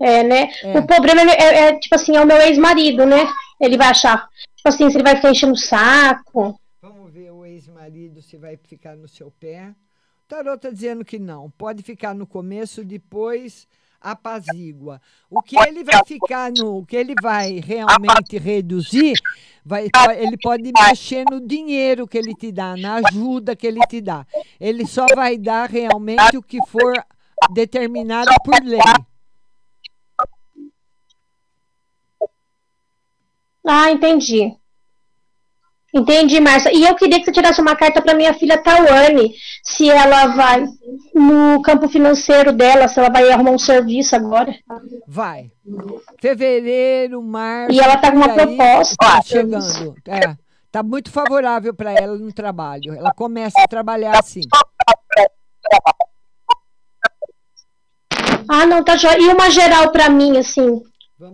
É, né? É. O problema é, é, é, tipo assim, é o meu ex-marido, né? Ele vai achar, tipo assim, se ele vai ficar enchendo o saco. Vamos ver o ex-marido se vai ficar no seu pé. O tarô tá dizendo que não. Pode ficar no começo, depois apazigua. O que ele vai ficar no, o que ele vai realmente reduzir, vai, ele pode mexer no dinheiro que ele te dá, na ajuda que ele te dá. Ele só vai dar realmente o que for determinado por lei. Ah, entendi. Entendi, Márcia. E eu queria que você tirasse uma carta para minha filha Tawane, se ela vai no campo financeiro dela, se ela vai arrumar um serviço agora. Vai. Fevereiro, março. E ela tá com uma proposta. Tá chegando. É. Tá muito favorável para ela no trabalho. Ela começa a trabalhar assim. Ah, não, tá jóia. E uma geral para mim, assim,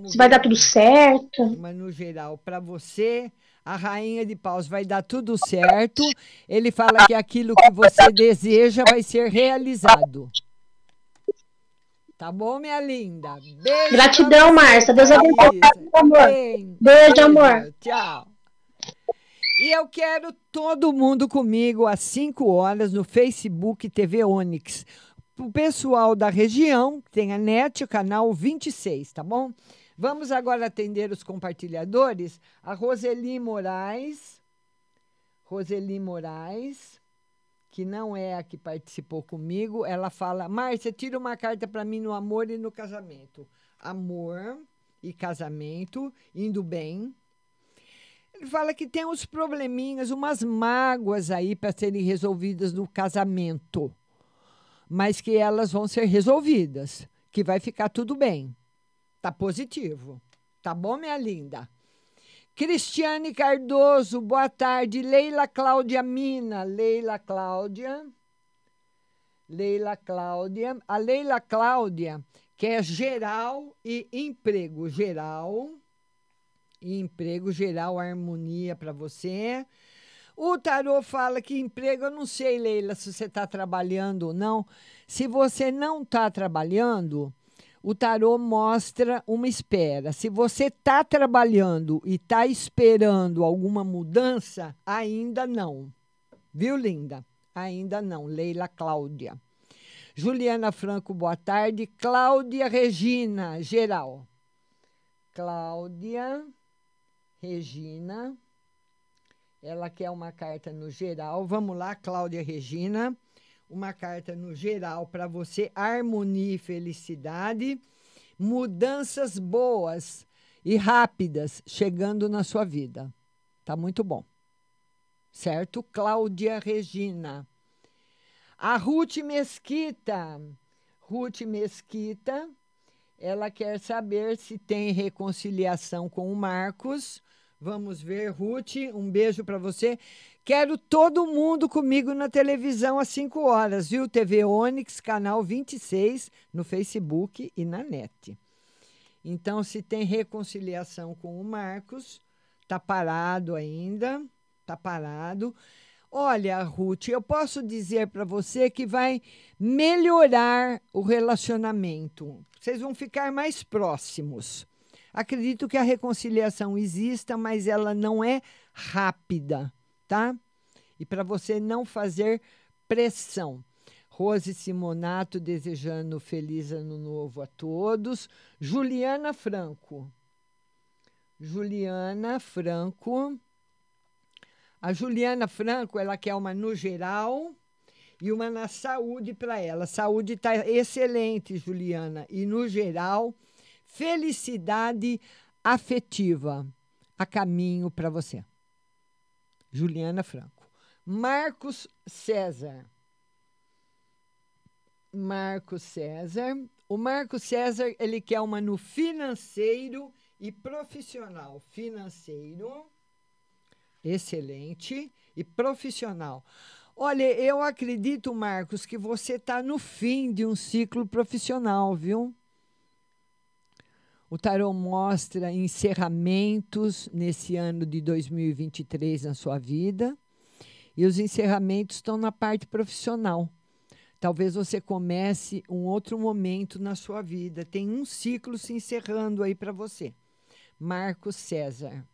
se vai dar tudo certo. Mas no geral, para você, a rainha de paus vai dar tudo certo. Ele fala que aquilo que você deseja vai ser realizado. Tá bom, minha linda? Beijo. Gratidão, Márcia. Deus abençoe, amor. Bem, Beijo, amor. Tchau. E eu quero todo mundo comigo às 5 horas no Facebook TV Onix. O pessoal da região tem a NET, o canal 26, tá bom? Vamos agora atender os compartilhadores. A Roseli Moraes. Roseli Moraes, que não é a que participou comigo, ela fala: Márcia, tira uma carta para mim no amor e no casamento. Amor e casamento, indo bem. Ele fala que tem uns probleminhas, umas mágoas aí para serem resolvidas no casamento, mas que elas vão ser resolvidas, que vai ficar tudo bem. Tá positivo. Tá bom, minha linda? Cristiane Cardoso, boa tarde. Leila Cláudia Mina. Leila Cláudia. Leila Cláudia. A Leila Cláudia quer geral e emprego. Geral e emprego, geral, harmonia para você. O tarô fala que emprego, eu não sei, Leila, se você está trabalhando ou não. Se você não está trabalhando, o tarô mostra uma espera. Se você está trabalhando e está esperando alguma mudança, ainda não. Viu, linda? Ainda não. Leila Cláudia. Juliana Franco, boa tarde. Cláudia Regina, geral. Cláudia Regina. Ela quer uma carta no geral. Vamos lá, Cláudia Regina. Uma carta no geral para você, harmonia e felicidade, mudanças boas e rápidas chegando na sua vida. Tá muito bom. Certo? Cláudia Regina. A Ruth Mesquita. Ruth Mesquita, ela quer saber se tem reconciliação com o Marcos. Vamos ver, Ruth, um beijo para você. Quero todo mundo comigo na televisão às 5 horas, viu? TV Onix, canal 26, no Facebook e na net. Então, se tem reconciliação com o Marcos, tá parado ainda, tá parado. Olha, Ruth, eu posso dizer para você que vai melhorar o relacionamento. Vocês vão ficar mais próximos. Acredito que a reconciliação exista, mas ela não é rápida, tá? E para você não fazer pressão. Rose Simonato desejando feliz ano novo a todos. Juliana Franco. Juliana Franco. A Juliana Franco, ela quer uma no geral e uma na saúde para ela. Saúde está excelente, Juliana. E no geral, felicidade afetiva a caminho para você. Juliana Franco. Marcos César. Marcos César. O Marcos César, ele quer uma no financeiro e profissional. Financeiro, excelente, e profissional. Olha, eu acredito, Marcos, que você está no fim de um ciclo profissional, viu? O tarot mostra encerramentos nesse ano de 2023 na sua vida. E os encerramentos estão na parte profissional. Talvez você comece um outro momento na sua vida. Tem um ciclo se encerrando aí para você. Marcos César.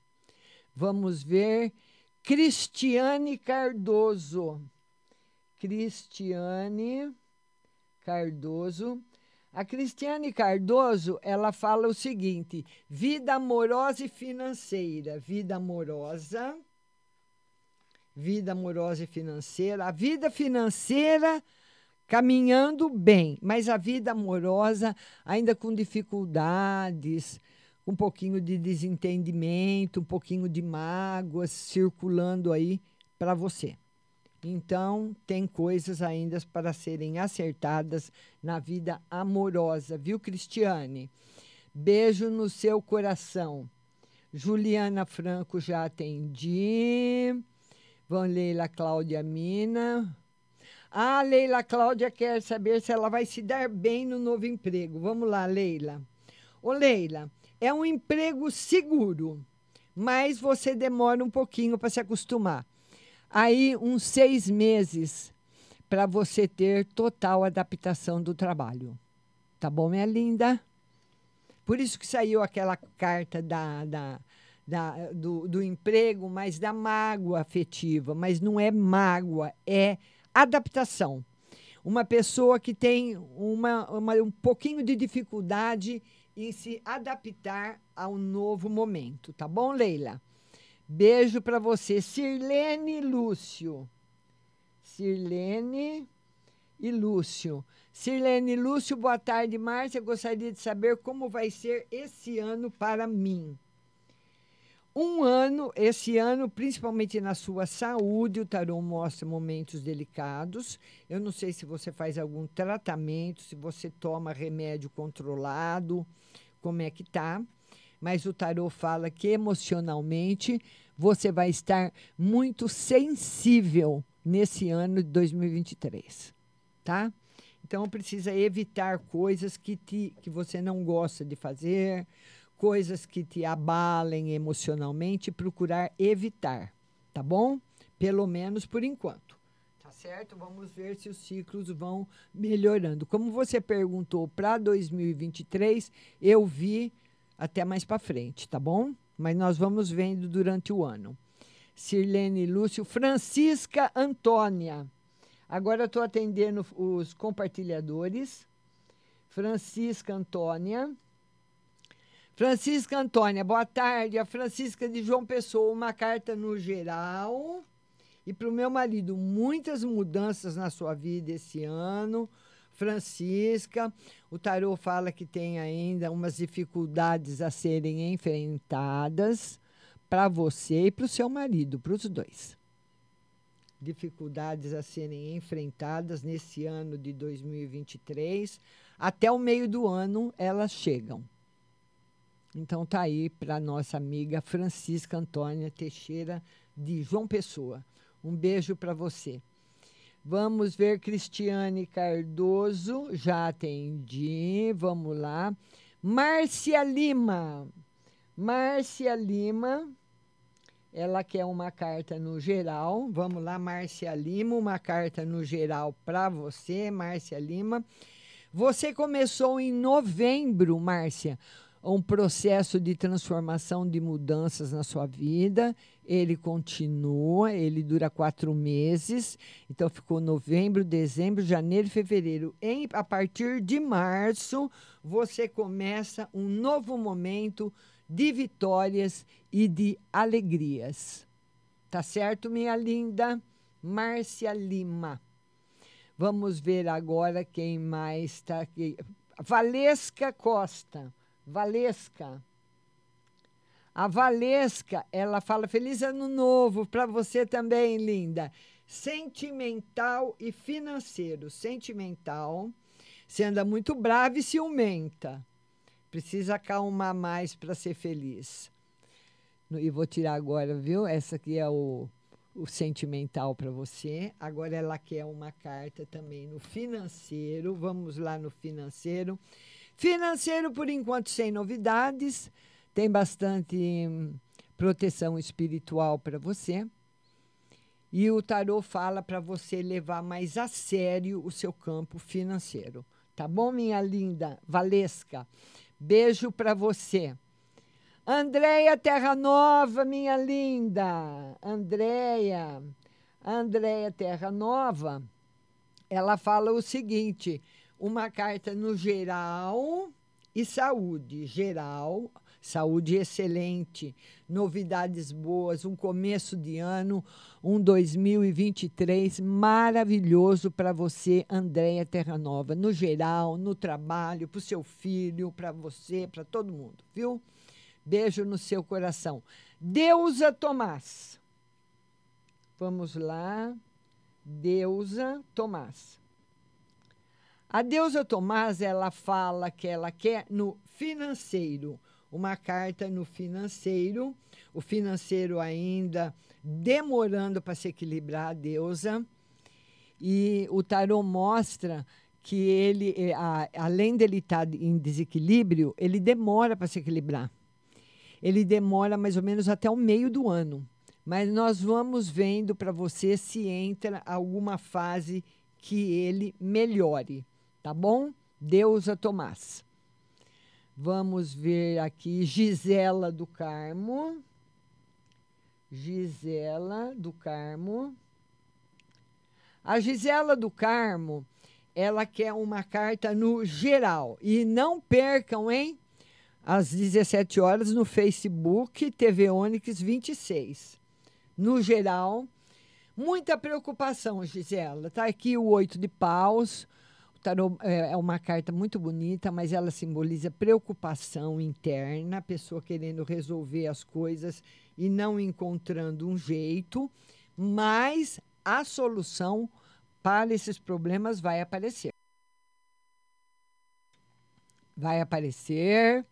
Vamos ver Cristiane Cardoso. Cristiane Cardoso. A Cristiane Cardoso, ela fala o seguinte: vida amorosa e financeira. Vida amorosa, vida amorosa e financeira. A vida financeira caminhando bem, mas a vida amorosa ainda com dificuldades, um pouquinho de desentendimento, um pouquinho de mágoas circulando aí para você. Então, tem coisas ainda para serem acertadas na vida amorosa, viu, Cristiane? Beijo no seu coração. Juliana Franco já atendi. Vão Leila Cláudia Mina. Ah, Leila Cláudia quer saber se ela vai se dar bem no novo emprego. Vamos lá, Leila. Ô, Leila, é um emprego seguro, mas você demora um pouquinho para se acostumar aí uns seis meses para você ter total adaptação do trabalho. Tá bom, minha linda? Por isso que saiu aquela carta da, da, da, do, do emprego, mas da mágoa afetiva. Mas não é mágoa, é adaptação. Uma pessoa que tem uma, uma, um pouquinho de dificuldade em se adaptar ao novo momento, tá bom, Leila? Beijo para você, Sirlene Lúcio. Sirlene e Lúcio. Sirlene Lúcio, boa tarde, Márcia. Gostaria de saber como vai ser esse ano para mim. Um ano, esse ano, principalmente na sua saúde, o tarô mostra momentos delicados. Eu não sei se você faz algum tratamento, se você toma remédio controlado, como é que tá mas o tarô fala que emocionalmente você vai estar muito sensível nesse ano de 2023, tá? Então precisa evitar coisas que, te, que você não gosta de fazer, coisas que te abalem emocionalmente, procurar evitar, tá bom? Pelo menos por enquanto. Tá certo? Vamos ver se os ciclos vão melhorando. Como você perguntou para 2023, eu vi até mais para frente, tá bom? Mas nós vamos vendo durante o ano. Sirlene Lúcio, Francisca Antônia. Agora estou atendendo os compartilhadores. Francisca Antônia. Francisca Antônia, boa tarde. A Francisca de João Pessoa, uma carta no geral. E para o meu marido, muitas mudanças na sua vida esse ano Francisca. O tarô fala que tem ainda umas dificuldades a serem enfrentadas para você e para o seu marido, para os dois. Dificuldades a serem enfrentadas nesse ano de 2023. Até o meio do ano elas chegam. Então tá aí para nossa amiga Francisca Antônia Teixeira de João Pessoa. Um beijo para você. Vamos ver Cristiane Cardoso, já atendi, vamos lá. Márcia Lima. Márcia Lima. Ela quer uma carta no geral. Vamos lá, Márcia Lima, uma carta no geral para você, Márcia Lima. Você começou em novembro, Márcia, um processo de transformação, de mudanças na sua vida. Ele continua, ele dura quatro meses. Então, ficou novembro, dezembro, janeiro e fevereiro. Em, a partir de março, você começa um novo momento de vitórias e de alegrias. Tá certo, minha linda? Márcia Lima. Vamos ver agora quem mais está aqui. Valesca Costa. Valesca. A Valesca, ela fala feliz ano novo para você também, linda. Sentimental e financeiro. Sentimental. Você anda muito brava e ciumenta. Precisa acalmar mais para ser feliz. E vou tirar agora, viu? Essa aqui é o, o sentimental para você. Agora ela quer uma carta também no financeiro. Vamos lá no financeiro. Financeiro, por enquanto, sem novidades. Tem bastante hum, proteção espiritual para você. E o tarô fala para você levar mais a sério o seu campo financeiro. Tá bom, minha linda Valesca? Beijo para você. Andréia Terra Nova, minha linda. Andréia. Andréia Terra Nova. Ela fala o seguinte: uma carta no geral e saúde. Geral, saúde excelente, novidades boas, um começo de ano, um 2023 maravilhoso para você, Andréia Terranova, no geral, no trabalho, para o seu filho, para você, para todo mundo, viu? Beijo no seu coração. Deusa Tomás. Vamos lá. Deusa Tomás. A Deusa Tomás, ela fala que ela quer no financeiro, uma carta no financeiro, o financeiro ainda demorando para se equilibrar, a deusa. E o tarô mostra que ele, a, além dele estar tá em desequilíbrio, ele demora para se equilibrar. Ele demora mais ou menos até o meio do ano. Mas nós vamos vendo para você se entra alguma fase que ele melhore. Tá bom? Deusa Tomás. Vamos ver aqui Gisela do Carmo. Gisela do Carmo. A Gisela do Carmo, ela quer uma carta no geral. E não percam, hein? Às 17 horas no Facebook, TV Onix 26. No geral, muita preocupação, Gisela. Tá aqui o oito de paus tarô é, é uma carta muito bonita, mas ela simboliza preocupação interna, pessoa querendo resolver as coisas e não encontrando um jeito, mas a solução para esses problemas vai aparecer. Vai aparecer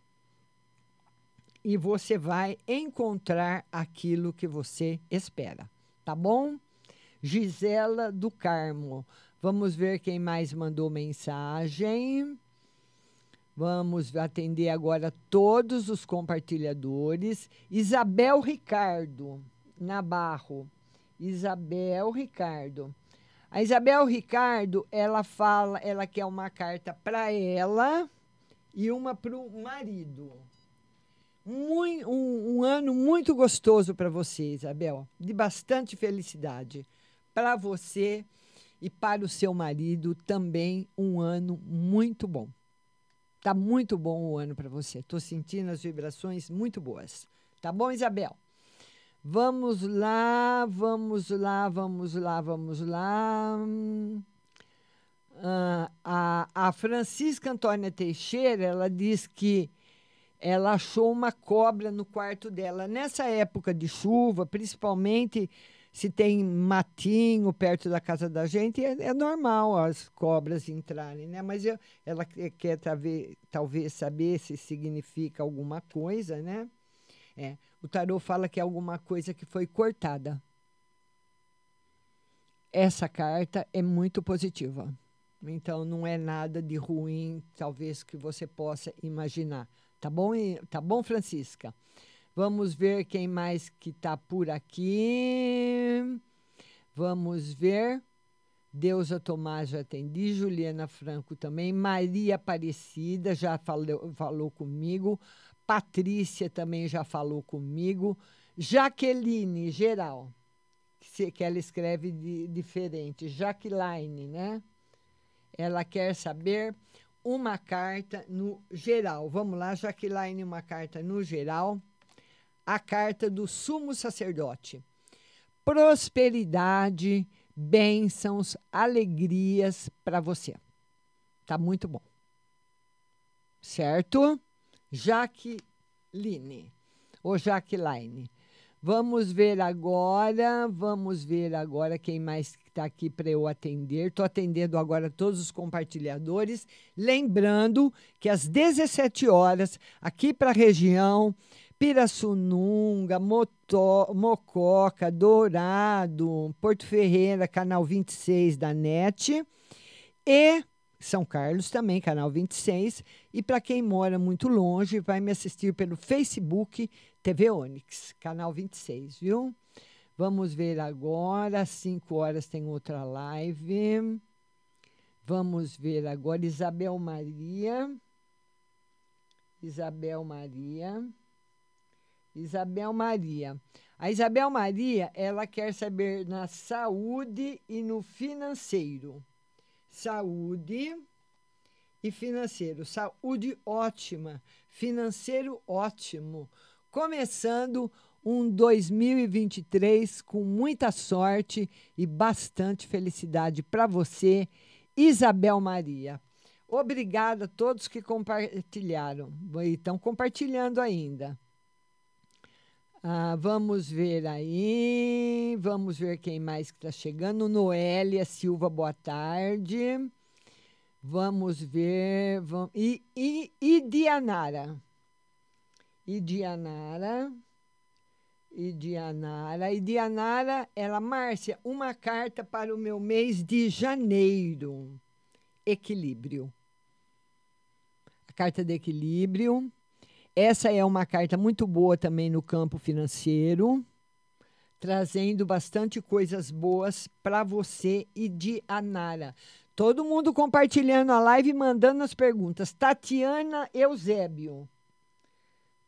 e você vai encontrar aquilo que você espera, tá bom? Gisela do Carmo. Vamos ver quem mais mandou mensagem. Vamos atender agora todos os compartilhadores. Isabel Ricardo Nabarro. Isabel Ricardo. A Isabel Ricardo, ela fala, ela quer uma carta para ela e uma para o marido. Muito, um, um ano muito gostoso para você, Isabel, de bastante felicidade. Para você e para o seu marido também um ano muito bom. Tá muito bom o ano para você. Estou sentindo as vibrações muito boas. Tá bom, Isabel? Vamos lá, vamos lá, vamos lá, vamos lá. Ah, a, a Francisca Antônia Teixeira, ela diz que ela achou uma cobra no quarto dela. Nessa época de chuva, principalmente se tem matinho perto da casa da gente, é, é normal as cobras entrarem, né? Mas eu, ela quer talvez, talvez saber se significa alguma coisa, né? É, o tarô fala que é alguma coisa que foi cortada. Essa carta é muito positiva. Então não é nada de ruim, talvez que você possa imaginar. Tá bom, tá bom, Francisca? Vamos ver quem mais que está por aqui. Vamos ver. Deusa Tomás já atendi, Juliana Franco também, Maria Aparecida já falou, falou comigo, Patrícia também já falou comigo, Jaqueline, geral, que, que ela escreve de, diferente, Jaqueline, né? Ela quer saber uma carta no geral. Vamos lá, Jaqueline, uma carta no geral. A carta do sumo sacerdote. Prosperidade, bênçãos, alegrias para você. Tá muito bom. Certo? Jaqueline. Ou Jaqueline. Vamos ver agora, vamos ver agora quem mais está aqui para eu atender. Estou atendendo agora todos os compartilhadores. Lembrando que às 17 horas, aqui para a região, Pirassununga, Motó, Mococa, Dourado, Porto Ferreira, canal 26 da NET e São Carlos também, canal 26. E para quem mora muito longe, vai me assistir pelo Facebook TV Onix, canal 26, viu? Vamos ver agora, às 5 horas tem outra live. Vamos ver agora Isabel Maria. Isabel Maria. Isabel Maria. A Isabel Maria, ela quer saber na saúde e no financeiro. Saúde e financeiro. Saúde ótima, financeiro ótimo. Começando um 2023 com muita sorte e bastante felicidade para você, Isabel Maria. Obrigada a todos que compartilharam e estão compartilhando ainda. Ah, vamos ver aí. Vamos ver quem mais que está chegando. Noélia Silva, boa tarde. Vamos ver. Vamos, e, e, e Dianara. E Dianara. E Dianara. E Dianara, ela, Márcia, uma carta para o meu mês de janeiro. Equilíbrio. A carta de equilíbrio. Essa é uma carta muito boa também no campo financeiro, trazendo bastante coisas boas para você e de Anara. Todo mundo compartilhando a live e mandando as perguntas. Tatiana Eusébio.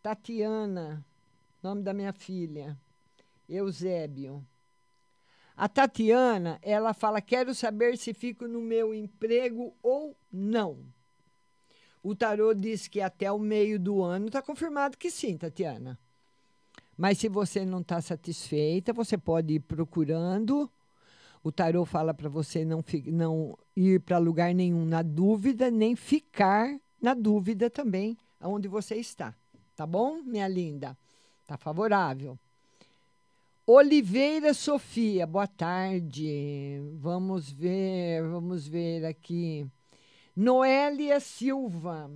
Tatiana, nome da minha filha. Eusébio. A Tatiana, ela fala: quero saber se fico no meu emprego ou não. O tarô diz que até o meio do ano está confirmado que sim, Tatiana. Mas se você não está satisfeita, você pode ir procurando. O tarô fala para você não, não ir para lugar nenhum na dúvida, nem ficar na dúvida também aonde você está. Tá bom, minha linda? Tá favorável. Oliveira Sofia, boa tarde. Vamos ver, vamos ver aqui. Noélia Silva.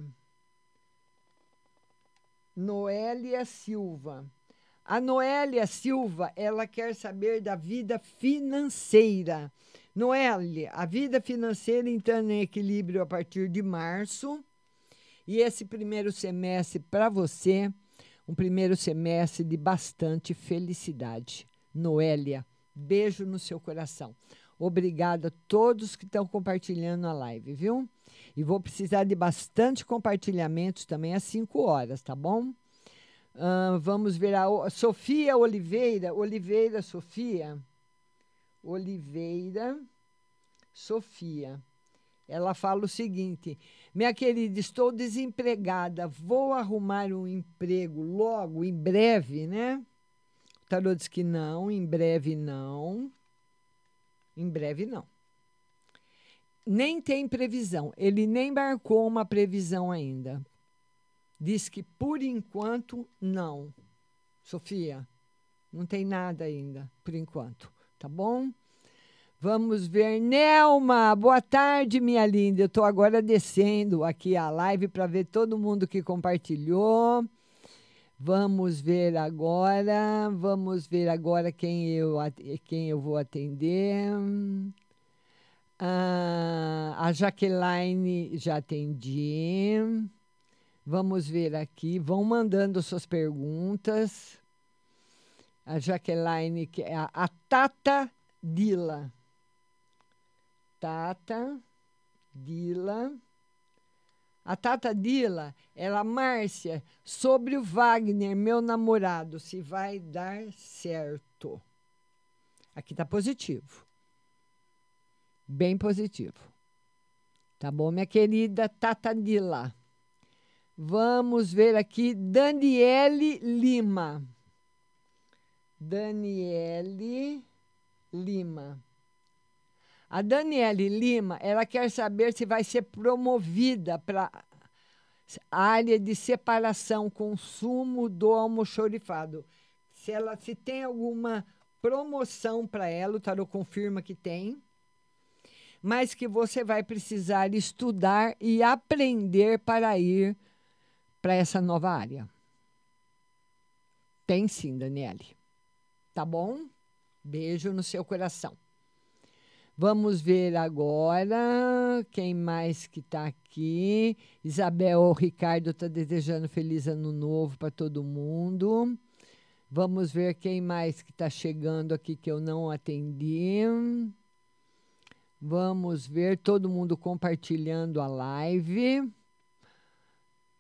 Noélia Silva. A Noélia Silva, ela quer saber da vida financeira. Noélia, a vida financeira entrando em equilíbrio a partir de março. E esse primeiro semestre para você, um primeiro semestre de bastante felicidade. Noélia, beijo no seu coração. Obrigada a todos que estão compartilhando a live, viu? E vou precisar de bastante compartilhamentos também às 5 horas, tá bom? Uh, vamos ver a Sofia Oliveira. Oliveira, Sofia. Oliveira, Sofia. Ela fala o seguinte: Minha querida, estou desempregada. Vou arrumar um emprego logo, em breve, né? O tarô diz que não, em breve não. Em breve não nem tem previsão. Ele nem marcou uma previsão ainda. Diz que por enquanto não. Sofia, não tem nada ainda, por enquanto. Tá bom? Vamos ver. Nelma, boa tarde, minha linda. Eu estou agora descendo aqui a live para ver todo mundo que compartilhou. Vamos ver agora. Vamos ver agora quem eu, quem eu vou atender. Ah, a Jaqueline já atendi. Vamos ver aqui. Vão mandando suas perguntas. A Jaqueline, que é a, a Tata Dila. Tata Dila. A Tata Dila, ela, Márcia, sobre o Wagner, meu namorado, se vai dar certo. Aqui tá positivo. Bem positivo. Tá bom, minha querida Tata Dila? Vamos ver aqui Daniele Lima. Daniele Lima. A Daniele Lima, ela quer saber se vai ser promovida para área de separação, consumo do almoxorifado. Se ela se tem alguma promoção para ela, o tarot confirma que tem, mas que você vai precisar estudar e aprender para ir para essa nova área. Tem sim, Daniele. Tá bom? Beijo no seu coração. Vamos ver agora quem mais que está aqui. Isabel Ricardo está desejando feliz ano novo para todo mundo. Vamos ver quem mais que está chegando aqui que eu não atendi. Vamos ver todo mundo compartilhando a live.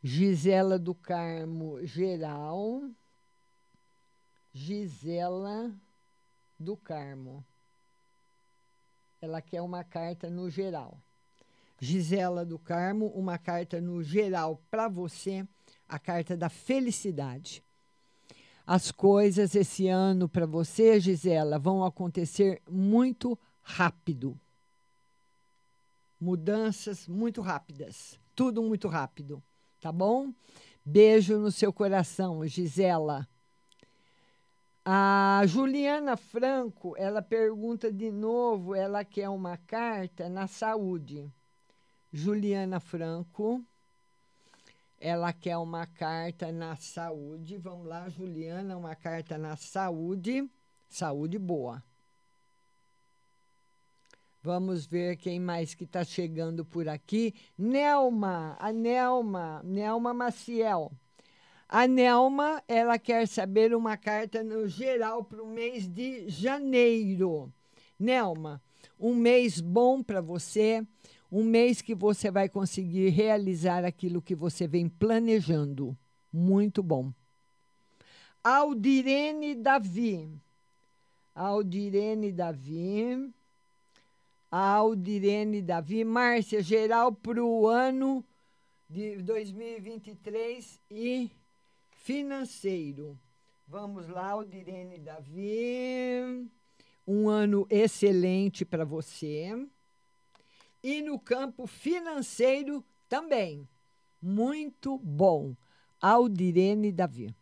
Gisela do Carmo Geral. Gisela do Carmo. Ela quer uma carta no geral. Gisela do Carmo, uma carta no geral para você, a carta da felicidade. As coisas esse ano para você, Gisela, vão acontecer muito rápido. Mudanças muito rápidas. Tudo muito rápido. Tá bom? Beijo no seu coração, Gisela. A Juliana Franco, ela pergunta de novo, ela quer uma carta na saúde. Juliana Franco, ela quer uma carta na saúde. Vamos lá, Juliana, uma carta na saúde. Saúde boa. Vamos ver quem mais que está chegando por aqui. Nelma, a Nelma, Nelma Maciel. A Nelma, ela quer saber uma carta no geral para o mês de janeiro. Nelma, um mês bom para você, um mês que você vai conseguir realizar aquilo que você vem planejando. Muito bom. Aldirene Davi. Aldirene Davi. Aldirene Davi. Márcia, geral para o ano de 2023 e financeiro. Vamos lá, Aldirene Davi. Um ano excelente para você. E no campo financeiro também. Muito bom. Aldirene Davi.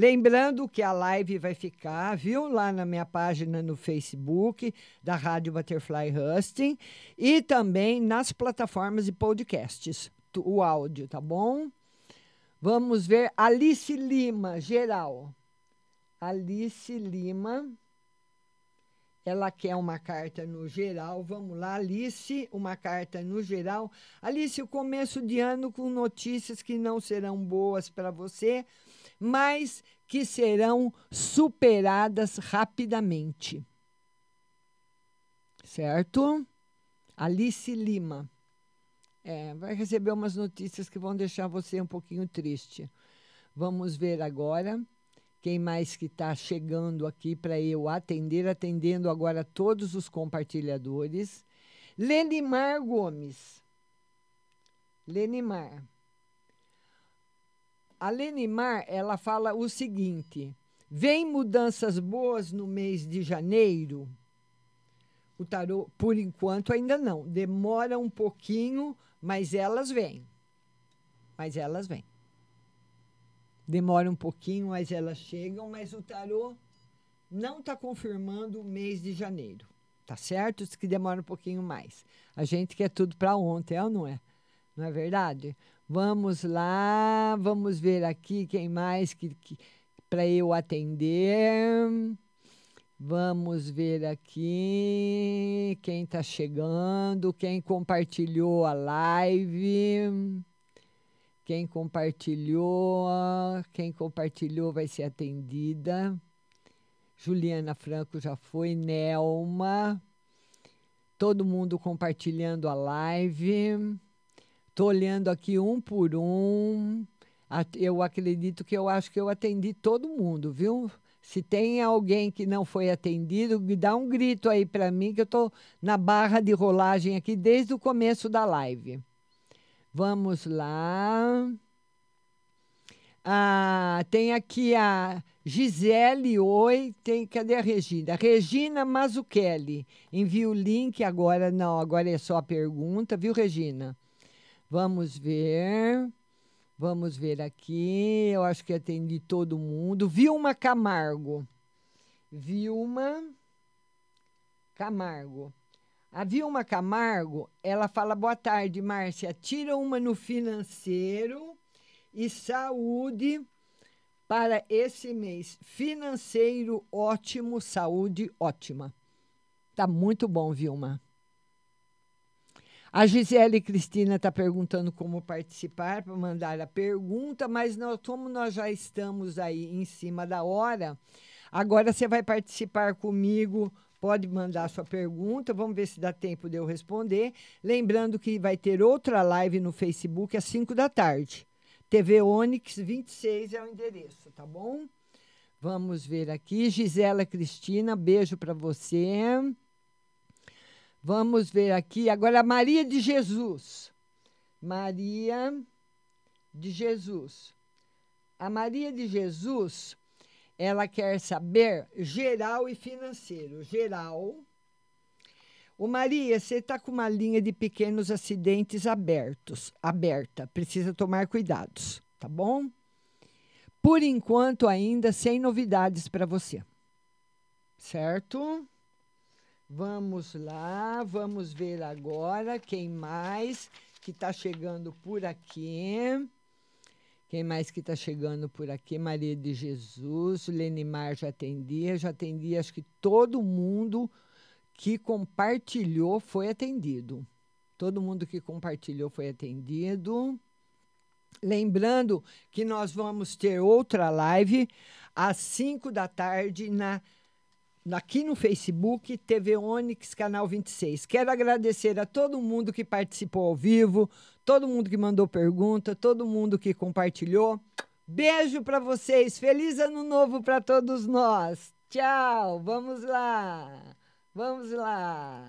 Lembrando que a live vai ficar, viu, lá na minha página no Facebook da Rádio Butterfly Husting e também nas plataformas de podcasts, o áudio, tá bom? Vamos ver Alice Lima, geral. Alice Lima. Ela quer uma carta no geral. Vamos lá, Alice, uma carta no geral. Alice, o começo de ano com notícias que não serão boas para você, mas que serão superadas rapidamente. Certo? Alice Lima. É, vai receber umas notícias que vão deixar você um pouquinho triste. Vamos ver agora quem mais que está chegando aqui para eu atender, atendendo agora todos os compartilhadores. Lenimar Gomes. Lenimar. A Lenimar, ela fala o seguinte: vem mudanças boas no mês de janeiro? O tarô, por enquanto, ainda não. Demora um pouquinho mas elas vêm. Mas elas vêm. Demora um pouquinho, mas elas chegam, mas o tarô não está confirmando o mês de janeiro. Tá certo? Diz que demora um pouquinho mais. A gente quer tudo para ontem, é ou não é? Não é verdade? Vamos lá, vamos ver aqui quem mais que, que para eu atender. Vamos ver aqui quem está chegando, quem compartilhou a live. Quem compartilhou, quem compartilhou vai ser atendida. Juliana Franco já foi, Nelma. Todo mundo compartilhando a live. Tô olhando aqui um por um. Eu acredito que eu acho que eu atendi todo mundo, viu? Se tem alguém que não foi atendido, dá um grito aí para mim que eu tô na barra de rolagem aqui desde o começo da live. Vamos lá. Ah, tem aqui a Gisele Oi. Tem, cadê a Regina? Regina Mazuchelli. Envia o link agora. Não, agora é só a pergunta, viu, Regina? Vamos ver. Vamos ver aqui. Eu acho que atendi todo mundo. Vilma Camargo. Vilma Camargo. A Vilma Camargo, ela fala: boa tarde, Márcia. Tira uma no financeiro e saúde para esse mês. Financeiro ótimo, saúde ótima. Tá muito bom, Vilma. A Gisele Cristina está perguntando como participar para mandar a pergunta, mas nós, como nós já estamos aí em cima da hora, agora você vai participar comigo Pode mandar sua pergunta, vamos ver se dá tempo de eu responder. Lembrando que vai ter outra live no Facebook às 5 da tarde. TV Onix 26 é o endereço, tá bom? Vamos ver aqui. Gisela Cristina, beijo para você. Vamos ver aqui. Agora, Maria de Jesus. Maria de Jesus. A Maria de Jesus ela quer saber geral e financeiro. Geral. O Maria, você está com uma linha de pequenos acidentes abertos, aberta. Precisa tomar cuidados, tá bom? Por enquanto, ainda sem novidades para você. Certo? Vamos lá, vamos ver agora quem mais que está chegando por aqui. Quem mais que está chegando por aqui? Maria de Jesus, Lenimar já atendia, já atendi, acho que todo mundo que compartilhou foi atendido. Todo mundo que compartilhou foi atendido. Lembrando que nós vamos ter outra live às 5 da tarde na aqui no Facebook, TV Onix, canal 26. Quero agradecer a todo mundo que participou ao vivo, todo mundo que mandou pergunta, todo mundo que compartilhou. Beijo para vocês. Feliz ano novo para todos nós. Tchau. Vamos lá. Vamos lá.